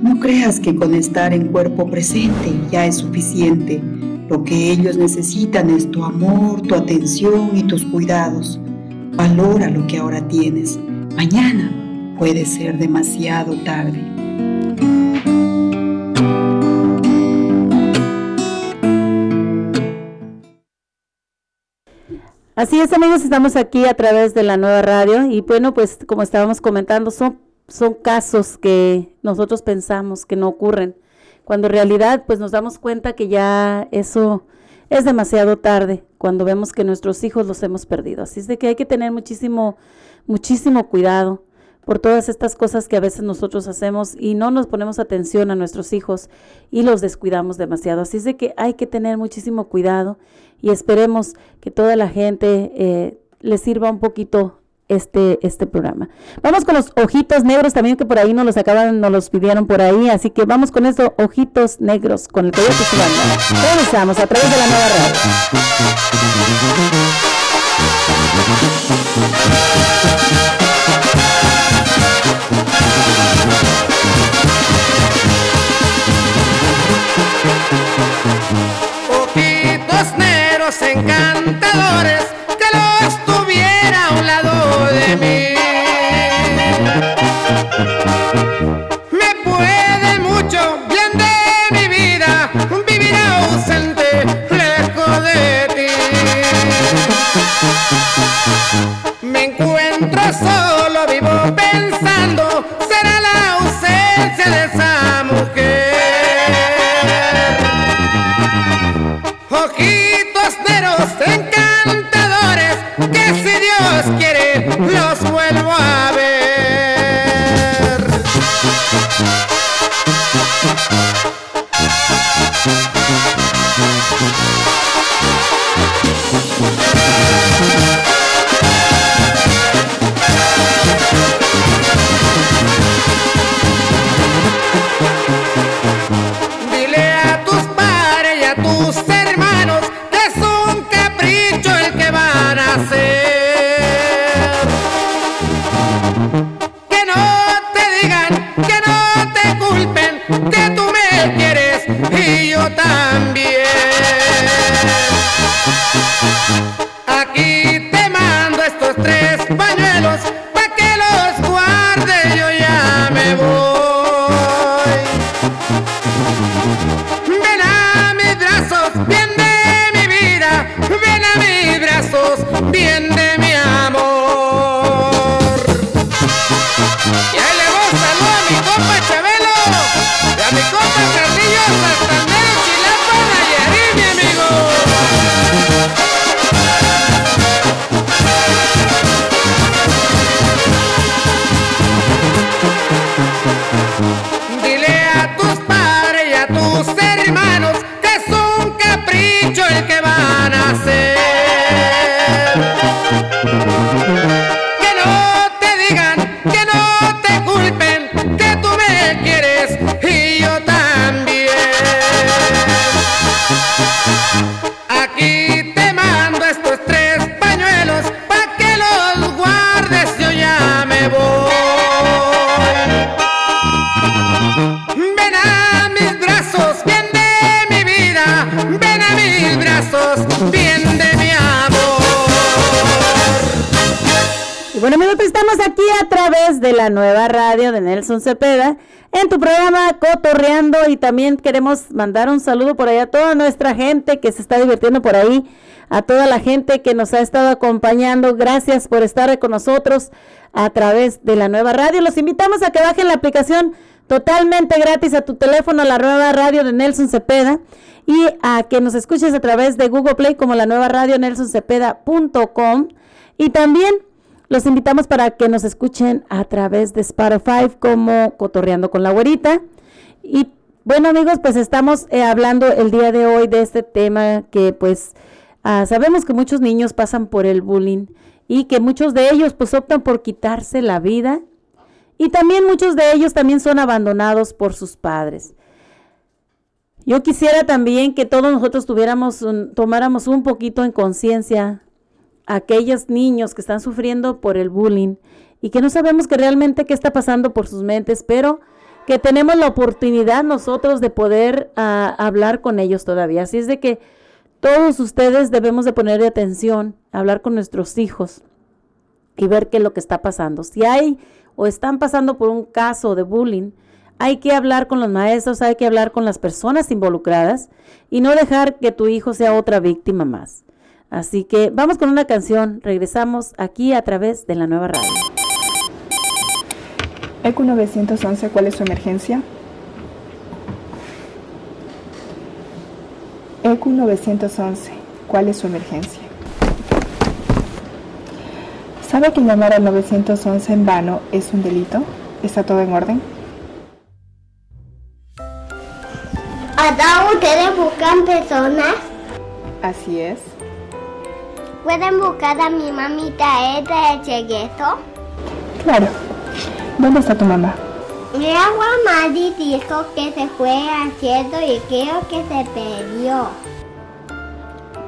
No creas que con estar en cuerpo presente ya es suficiente. Lo que ellos necesitan es tu amor, tu atención y tus cuidados. Valora lo que ahora tienes. Mañana puede ser demasiado tarde. Así es, amigos, estamos aquí a través de la nueva radio y bueno, pues como estábamos comentando, son, son casos que nosotros pensamos que no ocurren, cuando en realidad pues nos damos cuenta que ya eso es demasiado tarde, cuando vemos que nuestros hijos los hemos perdido. Así es de que hay que tener muchísimo, muchísimo cuidado por todas estas cosas que a veces nosotros hacemos y no nos ponemos atención a nuestros hijos y los descuidamos demasiado. Así es de que hay que tener muchísimo cuidado y esperemos que toda la gente eh, les sirva un poquito este, este programa. Vamos con los ojitos negros también que por ahí nos los acaban, nos los pidieron por ahí, así que vamos con estos ojitos negros con el coyote Chubanda. Regresamos a través de la nueva Ojitos negros encantadores Me encuentro solo, de la nueva radio de Nelson Cepeda en tu programa Cotorreando y también queremos mandar un saludo por ahí a toda nuestra gente que se está divirtiendo por ahí, a toda la gente que nos ha estado acompañando. Gracias por estar con nosotros a través de la nueva radio. Los invitamos a que bajen la aplicación totalmente gratis a tu teléfono, la nueva radio de Nelson Cepeda y a que nos escuches a través de Google Play como la nueva radio nelsoncepeda.com y también los invitamos para que nos escuchen a través de Spotify como Cotorreando con la Güerita. Y Bueno amigos, pues estamos eh, hablando el día de hoy de este tema que pues ah, sabemos que muchos niños pasan por el bullying y que muchos de ellos pues optan por quitarse la vida y también muchos de ellos también son abandonados por sus padres. Yo quisiera también que todos nosotros tuviéramos tomáramos un poquito en conciencia aquellos niños que están sufriendo por el bullying y que no sabemos que realmente qué está pasando por sus mentes, pero que tenemos la oportunidad nosotros de poder ah, hablar con ellos todavía. Así es de que todos ustedes debemos de poner atención, hablar con nuestros hijos y ver qué es lo que está pasando. Si hay o están pasando por un caso de bullying, hay que hablar con los maestros, hay que hablar con las personas involucradas y no dejar que tu hijo sea otra víctima más. Así que vamos con una canción, regresamos aquí a través de la nueva radio. ECU 911, ¿cuál es su emergencia? ECU 911, ¿cuál es su emergencia? ¿Sabe que llamar al 911 en vano es un delito? ¿Está todo en orden? ¿Hasta ustedes buscan personas? Así es. ¿Pueden buscar a mi mamita esta de Chegueto? Claro. ¿Dónde está tu mamá? Mi agua Madi dijo que se fue al cielo y creo que se perdió.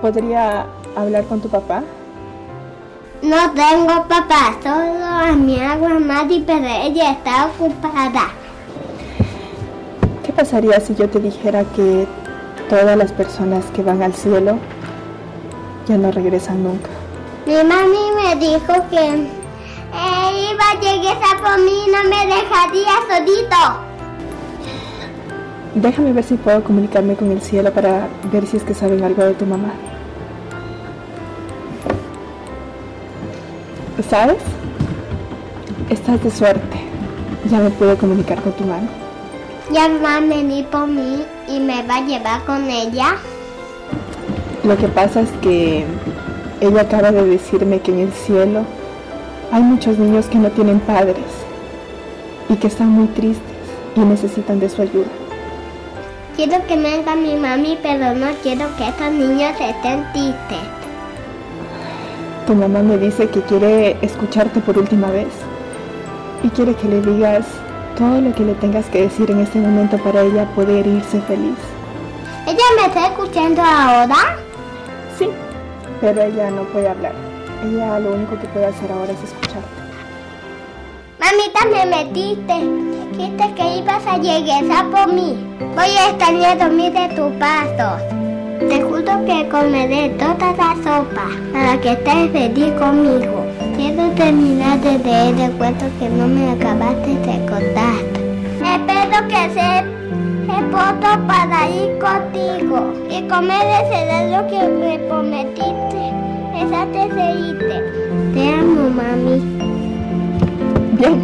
¿Podría hablar con tu papá? No tengo papá, solo a mi agua Madi, pero ella está ocupada. ¿Qué pasaría si yo te dijera que todas las personas que van al cielo ya no regresan nunca? Mi mami me dijo que eh, iba a llegar por mí y no me dejaría solito. Déjame ver si puedo comunicarme con el cielo para ver si es que saben algo de tu mamá. ¿Sabes? Estás de suerte. Ya me puedo comunicar con tu mano. Ya va a venir por mí y me va a llevar con ella. Lo que pasa es que ella acaba de decirme que en el cielo hay muchos niños que no tienen padres y que están muy tristes y necesitan de su ayuda. Quiero que venga mi mami, pero no quiero que estos niños estén tristes. Tu mamá me dice que quiere escucharte por última vez y quiere que le digas todo lo que le tengas que decir en este momento para ella poder irse feliz. ¿Ella me está escuchando ahora? Sí, pero ella no puede hablar. Ella lo único que puede hacer ahora es escucharte. Mamita, me metiste. Dijiste que ibas a llegar por mí. Voy a extrañar dormir de tus pasos. Te juro que comeré toda la sopa para que estés feliz conmigo. Quiero terminar de leer el cuento que no me acabaste de contar. Espero que sea voto para ir contigo y comer ese cereal que me prometiste. Esa te seguiste. Te amo, mami. Bien.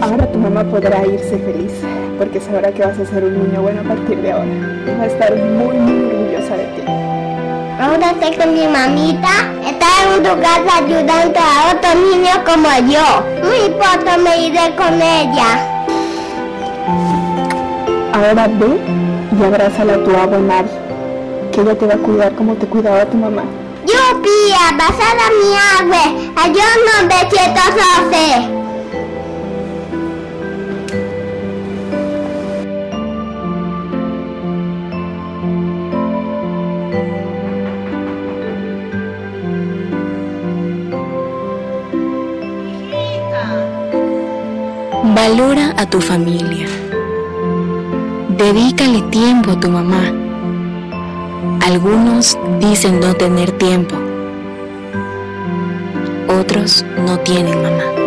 Ahora tu mamá podrá irse feliz porque sabrá que vas a ser un niño bueno a partir de ahora. Va a estar muy, muy orgullosa de ti. Ahora sé que mi mamita está en tu casa ayudando a otros niños como yo. No importa, me iré con ella. Ahora ve y abrázala a tu abuela Mari, que ella te va a cuidar como te cuidaba tu mamá. ¡Yupi! ¡Abrazar a mi agua! ¡Adiós, no besitos, José! Valora a tu familia. Dedícale tiempo a tu mamá. Algunos dicen no tener tiempo. Otros no tienen mamá.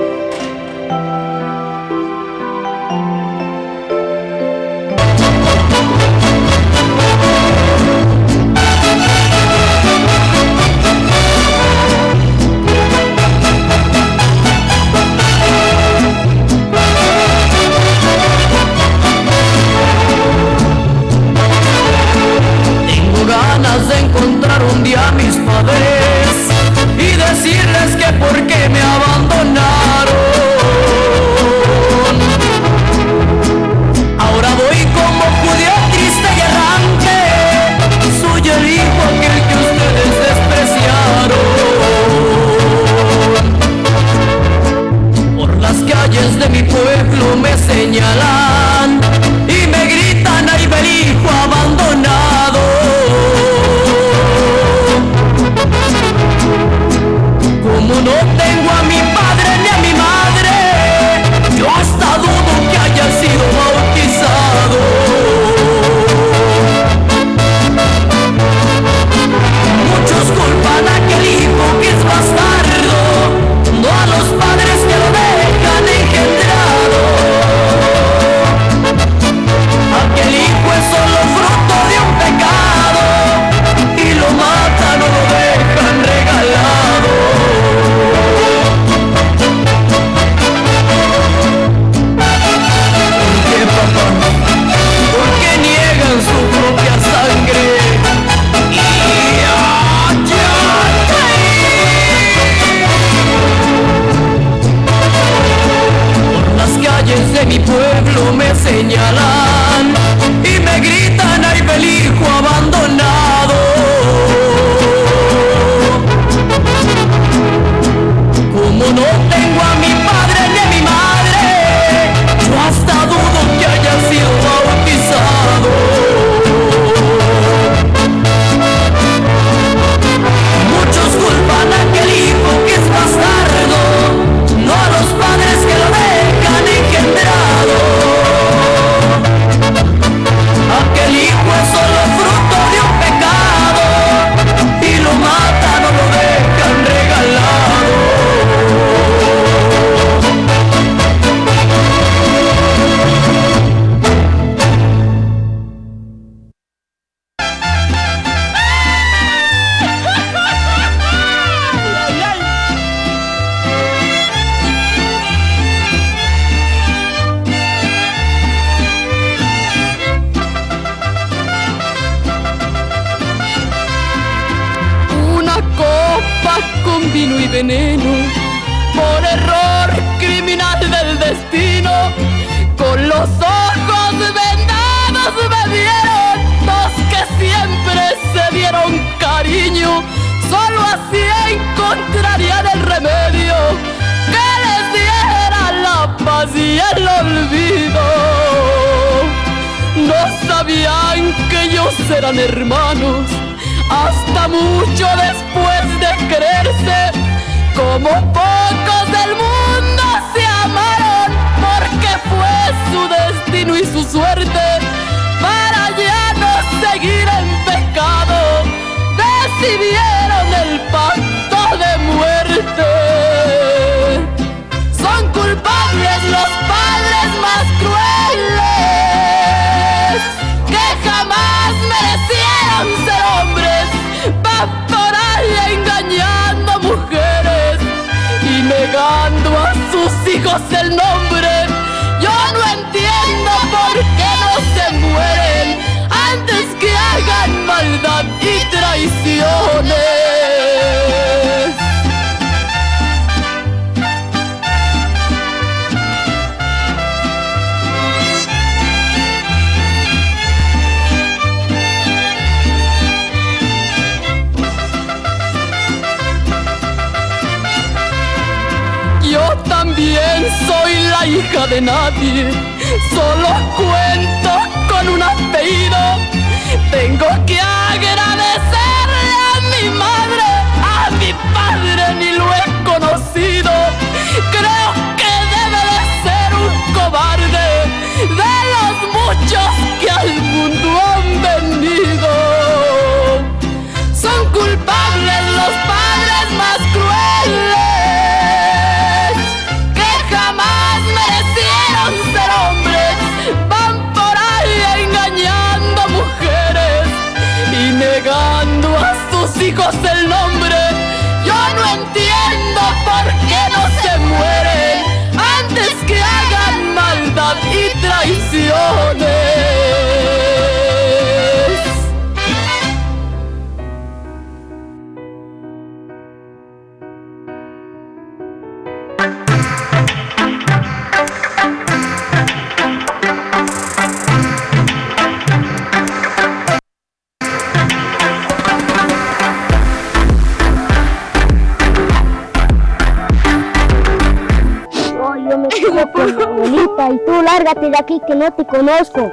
Lárgate de aquí que no te conozco.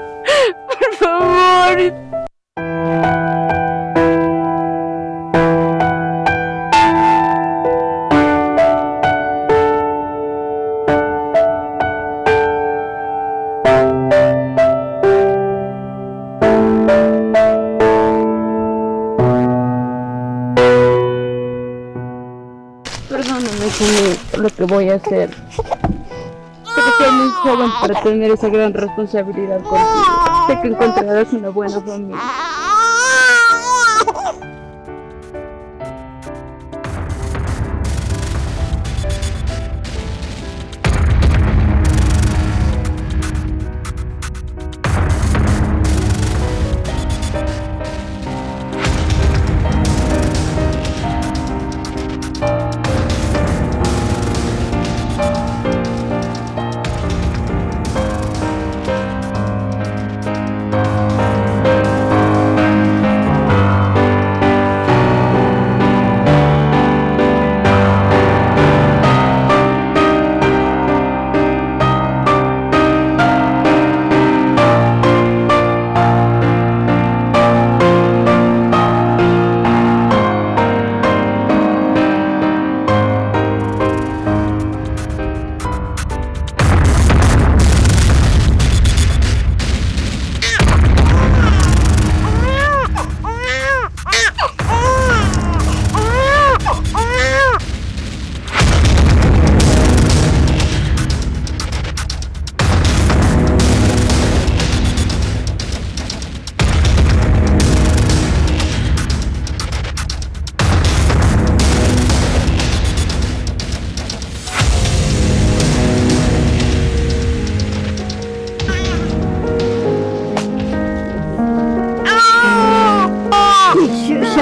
Por favor. Perdóname, lo que voy a hacer para tener esa gran responsabilidad contigo. Sé que encontrarás una buena familia.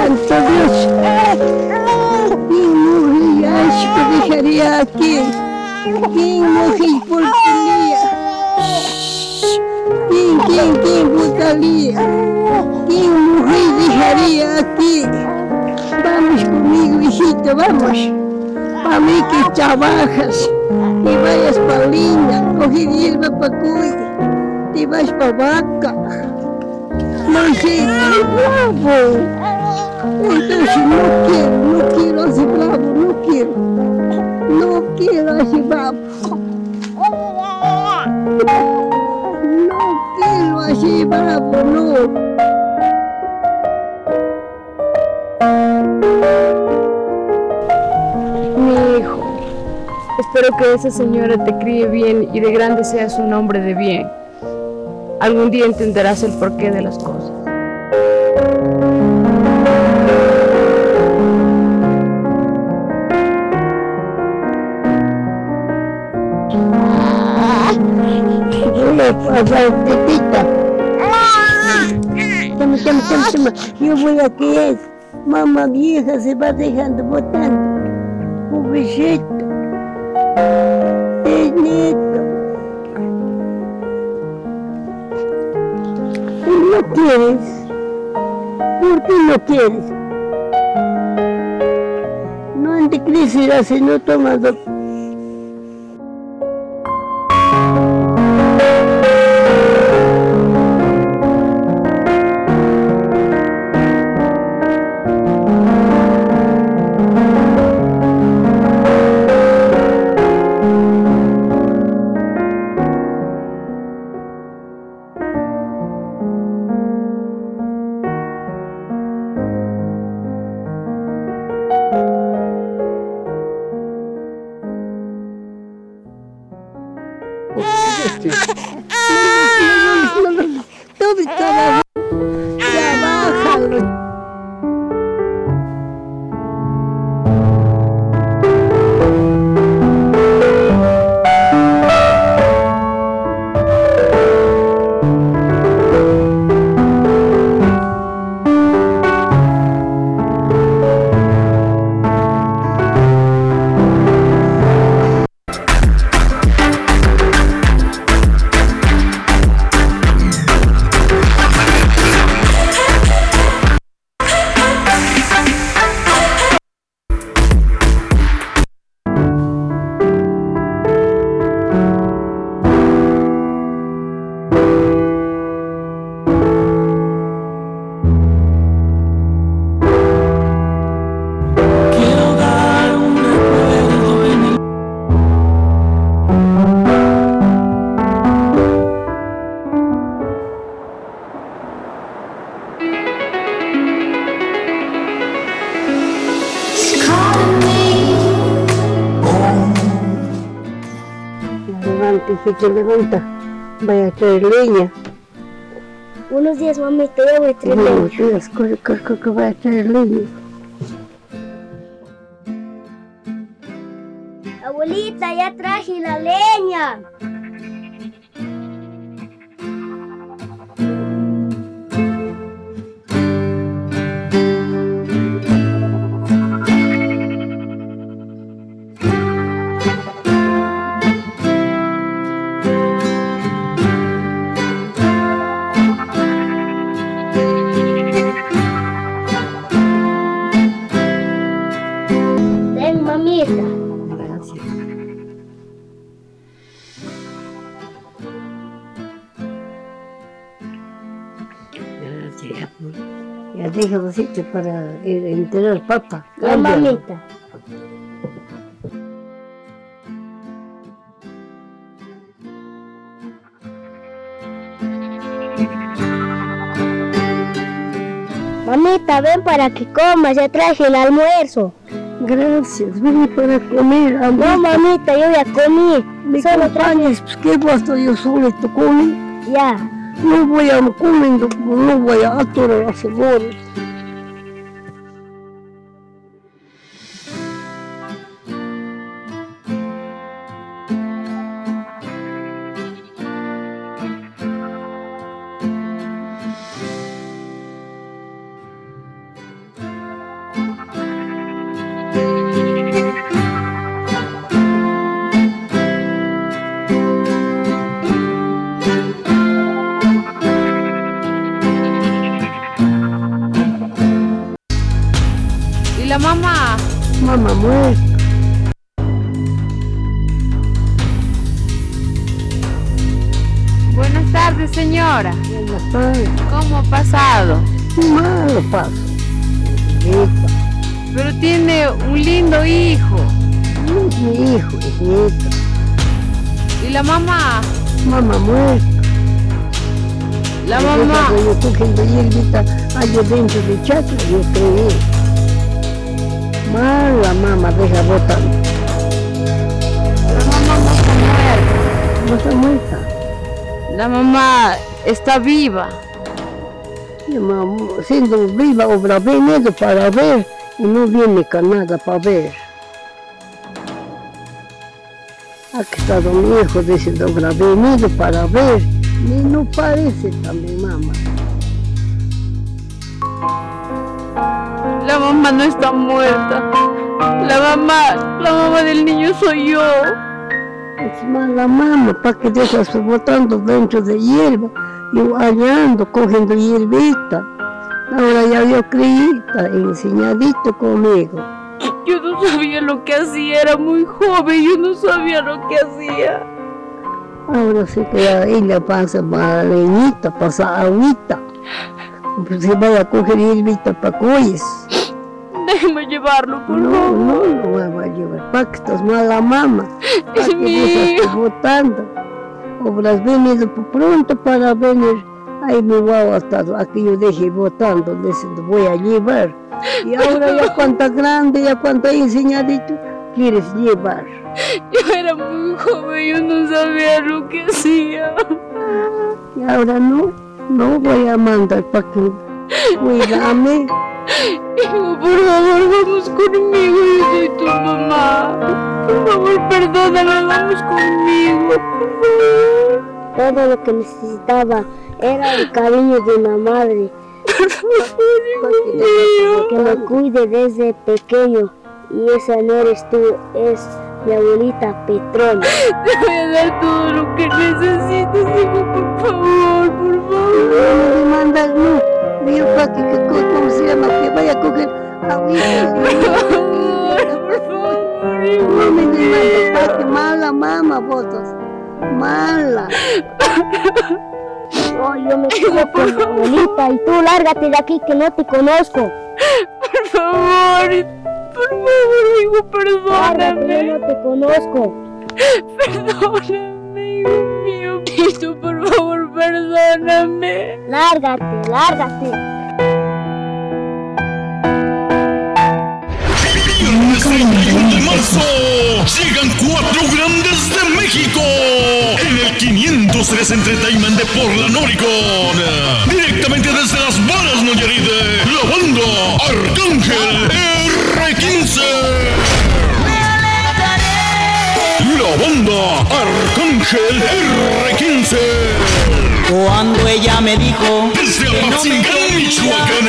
Jesús Santo Dios. ¿Quién morirá que dejaría aquí? ¿Quién morir por Lía? ¿Quién, quién, quién votaría? ¿Quién morir dejaría aquí? Vamos conmigo, hijito, vamos. Para mí que trabajas, te vayas para Linda, coger hierba para cuy, te vas para Vaca. Moisés, bravo. No quiero, no quiero hacer bravo, no quiero. No quiero hacer bravo. No quiero hacer bravo, no. Mi hijo, espero que esa señora te críe bien y de grande seas un hombre de bien. Algún día entenderás el porqué de las cosas. Voy a pasar tetita. Toma, toma, toma, toma. Yo voy a que es. Mamá vieja se va dejando botando. Pobrecito. Es nieto. ¿Por no quieres? ¿Por qué no quieres? No han de crecer si no tomas doctor. Mamita, hijita, levanta. Vaya a traer leña. Buenos días, mamita, ya voy a traer leña. días, corre, corre, que vaya a traer leña. Abuelita, ya traje la leña. Sitios para a enterar papa. Cámbialo. mamita. Mamita, ven para que comas, ya traje el almuerzo. Gracias, vení para comer. No, mamita, yo ya comí. ¿Me Solo acompañas? Pues, ¿Qué basta yo solito comí? Ya. No voy a comiendo, no voy a atorar las horas. Un lindo hijo. Es mi hijo, es nieto. ¿Y la mamá? Mamá muerta. La Y mamá. Yo cogiendo hierbita allá dentro de chacra, yo creí. Mala mamá deja botando. La mamá no está muerta. No está muerta. La mamá está viva. Mamá, siendo viva, obra venido para ver y no viene con nada para ver. Aquí está mi hijo diciendo, obra venido para ver. Ni no parece también mamá. La mamá no está muerta. La mamá, la mamá del niño soy yo. Es mala mamá, para que dejas botando dentro de hierba, yo hallando, cogiendo hierbita. Ahora ya yo creí, está enseñadito conmigo. Yo no sabía lo que hacía, era muy joven, yo no sabía lo que hacía. Ahora sí que ahí le pasa para leñita, pasa agüita. Se vaya a coger hierbita para coyes. Déjeme llevarlo, por No, favor. no, no voy a llevar. Pa' que estás mala mamá. Pa' Es que hijo. botando. Obras venido por pronto para venir. Ahí mi guau hasta aquí yo dejé botando, diciendo voy a llevar. Y ahora ya cuánta grande, ya cuánta enseñadito quieres llevar. Yo era muy joven, yo no sabía lo que hacía. Y ahora no, no voy a mandar para que cuídame. Hijo, por favor, vamos conmigo, yo soy tu mamá. Por favor, perdóname, vamos conmigo, por favor. Todo lo que necesitaba era el cariño de una madre. que me cuide desde pequeño. Y esa no eres tú, es mi abuelita Petrona. Te voy a dar todo lo que necesites, hijo, por favor, por No favor. me mandas, no. Digo para que, que, ¿cómo se llama? Que vaya a coger agüita. Por favor, hijo. No me que mala mamá votos. Mala. No, yo me quedo con mi abuelita y tú lárgate de aquí que no te conozco. Por favor, por favor, hijo, perdóname. no te conozco. Perdóname, hijo mío. Cristo, por favor, perdóname. Lárgate, lárgate. Viernes 31 de marzo llegan cuatro grandes de México. 503 Entertainment de Porla Noricon. Directamente desde las balas Nayarit, la banda Arcángel R15. La banda Arcángel R15. Cuando ella me dijo Desde que no Apatzingán, Michoacán,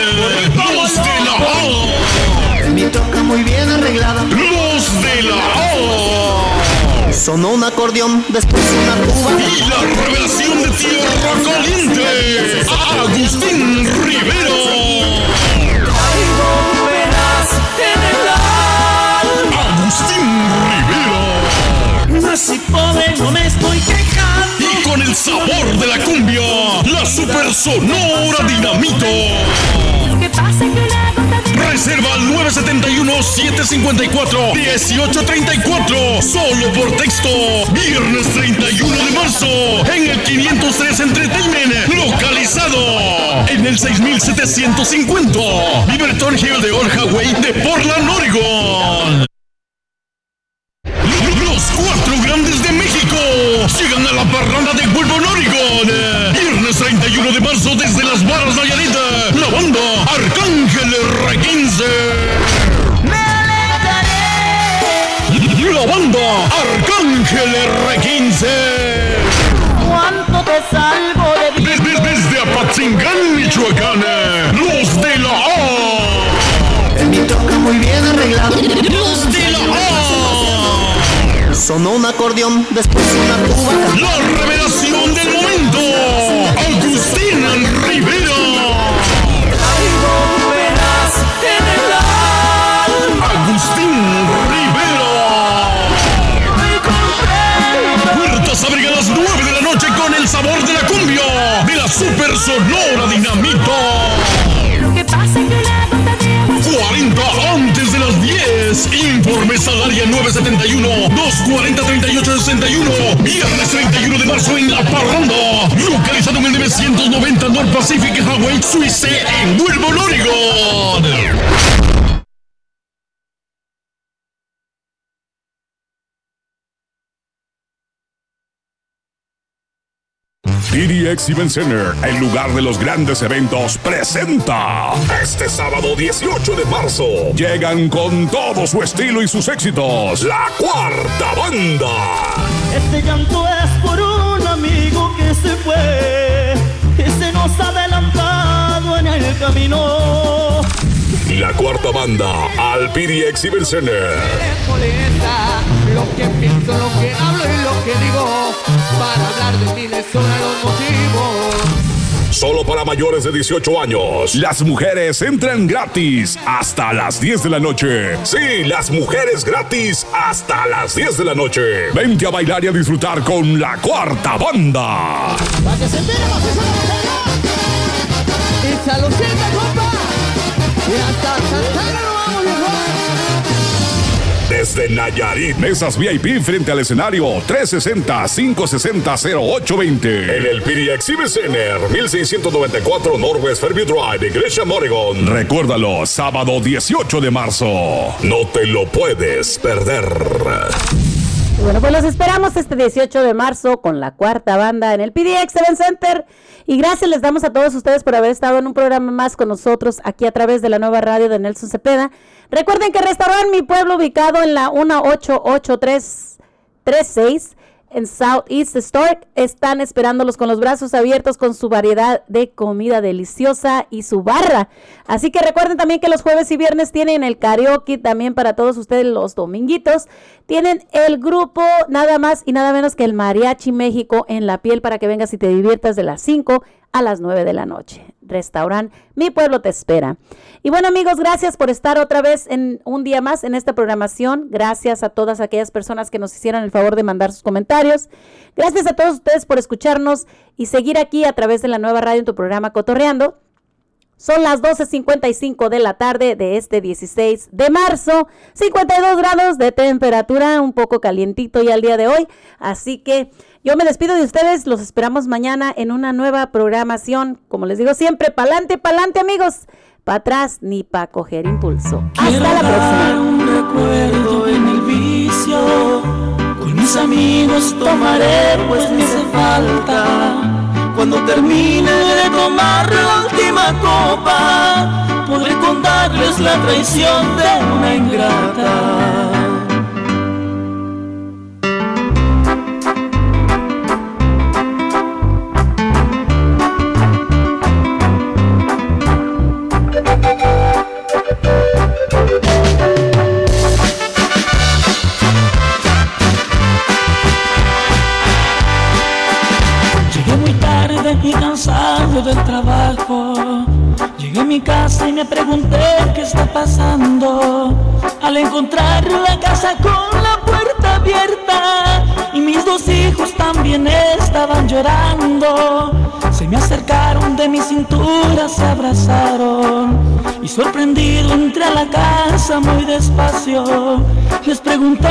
los de la. Mi troca muy bien arreglada. Los de la A. Sonó un acordeón, después una tuba. Y la revelación de Tierra Caliente, Agustín Rivero. Agustín Rivero. Así pobre no me estoy quejando. Y con el sabor de la cumbia, la super sonora dinamito. ¿Qué pasa que una Reserva al 971-754-1834. Solo por texto. Viernes 31 de marzo. En el 503 Entertainment. Localizado en el 6750. Liberton Hill de Orhaway de Portland, Oregon. Los cuatro grandes de México llegan a la parranda de Wilbon, Oregon. Viernes 31 de marzo desde las barras Nayarit. Arcángel R15. ¿Cuánto te salgo de Desde, desde Apatzingán, Michoacán. Los de la A. Mi troca muy bien arreglada. Los de la A. Sonó un acordeón, después una tuba. La revelación del momento. Super sonora dinamito. ¿Qué pasa que una gota de agua 40 antes de las 10. Informes al área 971-240-3861. Viernes 31 de marzo en La Parranda. Localizado en el 990 North Pacific Highway, Suiza, en Wilbon, Oregon. PDX Event Center, el lugar de los grandes eventos, presenta este sábado 18 de marzo. Llegan con todo su estilo y sus éxitos. La cuarta banda. Este llanto es por un amigo que se fue y se nos ha adelantado en el camino. La cuarta banda al PDX Event Center. lo que pienso, lo que hablo y lo que digo. Para hablar de mí les sobran los motivos. Solo para mayores de 18 años. Las mujeres entran gratis hasta las 10 de la noche. Sí, las mujeres gratis hasta las 10 de la noche. Vente a bailar y a disfrutar con la cuarta banda. Para que se Y salucita, compa. Y hasta Santana. Desde Nayarit, mesas VIP frente al escenario 360-560-0820. En el PDX Civic Center, 1694 Northwest Fairview Drive, Iglesia Oregon. Recuérdalo, sábado 18 de marzo. No te lo puedes perder. Bueno, pues los esperamos este 18 de marzo con la cuarta banda en el PDX Event Center. Y gracias les damos a todos ustedes por haber estado en un programa más con nosotros aquí a través de la nueva radio de Nelson Cepeda. Recuerden que Restaurante Mi Pueblo, ubicado en la 18836 en Southeast Store, están esperándolos con los brazos abiertos con su variedad de comida deliciosa y su barra. Así que recuerden también que los jueves y viernes tienen el karaoke también para todos ustedes los dominguitos. Tienen el grupo nada más y nada menos que el Mariachi México en la piel para que vengas y te diviertas de las 5 a las 9 de la noche. Restaurante Mi Pueblo te espera. Y bueno amigos, gracias por estar otra vez en un día más en esta programación. Gracias a todas aquellas personas que nos hicieron el favor de mandar sus comentarios. Gracias a todos ustedes por escucharnos y seguir aquí a través de la nueva radio en tu programa Cotorreando. Son las 12.55 de la tarde de este 16 de marzo. 52 grados de temperatura, un poco calientito ya el día de hoy. Así que yo me despido de ustedes. Los esperamos mañana en una nueva programación. Como les digo siempre, pa'lante, pa'lante amigos. Pa' atrás ni pa' coger impulso. Hasta la próxima. un recuerdo en el vicio con mis amigos tomaré pues me hace falta. Cuando termine de tomar la última copa, podré contarles la traición de una ingrata. Trabajo. Llegué a mi casa y me pregunté qué está pasando. Al encontrar la casa con la puerta abierta y mis dos hijos también estaban llorando. Se me acercaron de mi cintura, se abrazaron y sorprendido entré a la casa muy despacio. Les pregunté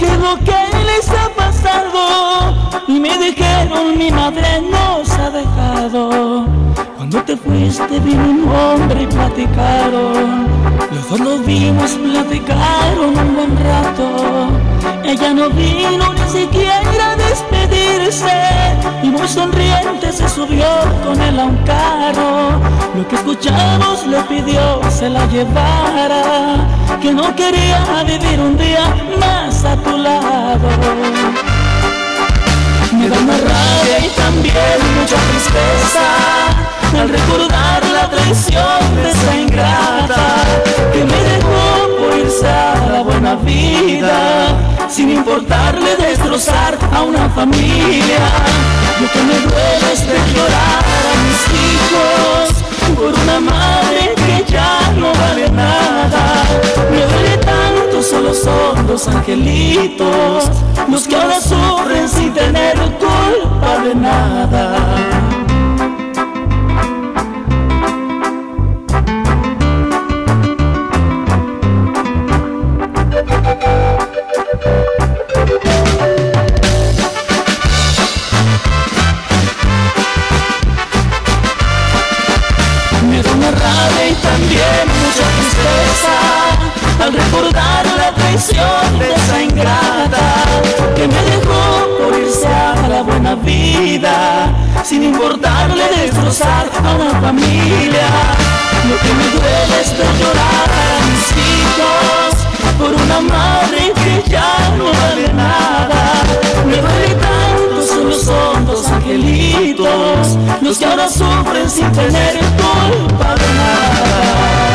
qué es lo que les ha pasado y me dijeron mi madre nos ha dejado. Cuando te fuiste vino un hombre y platicaron. Los dos nos vimos, platicaron un buen rato. Ella no vino ni siquiera a despedirse y muy sonriente se subió con él a un carro. Lo que escuchamos le pidió se la llevara, que no quería vivir un día más a tu lado. Me da una rabia y también mucha tristeza al recordar la traición de esa ingrata que me dejó la buena vida sin importarle destrozar a una familia. Lo que me duele es llorar a mis hijos por una madre que ya no vale nada. Me duele tanto, solo son dos angelitos los que ahora sufren sin tener culpa de nada. Al recordar la traición de esa ingrata que me dejó por irse a la buena vida sin importarle destrozar a una familia. Lo que me duele es ver llorar a mis hijos por una madre que ya no vale nada. Me duele tanto, son dos angelitos los que ahora sufren sin tener culpa de nada.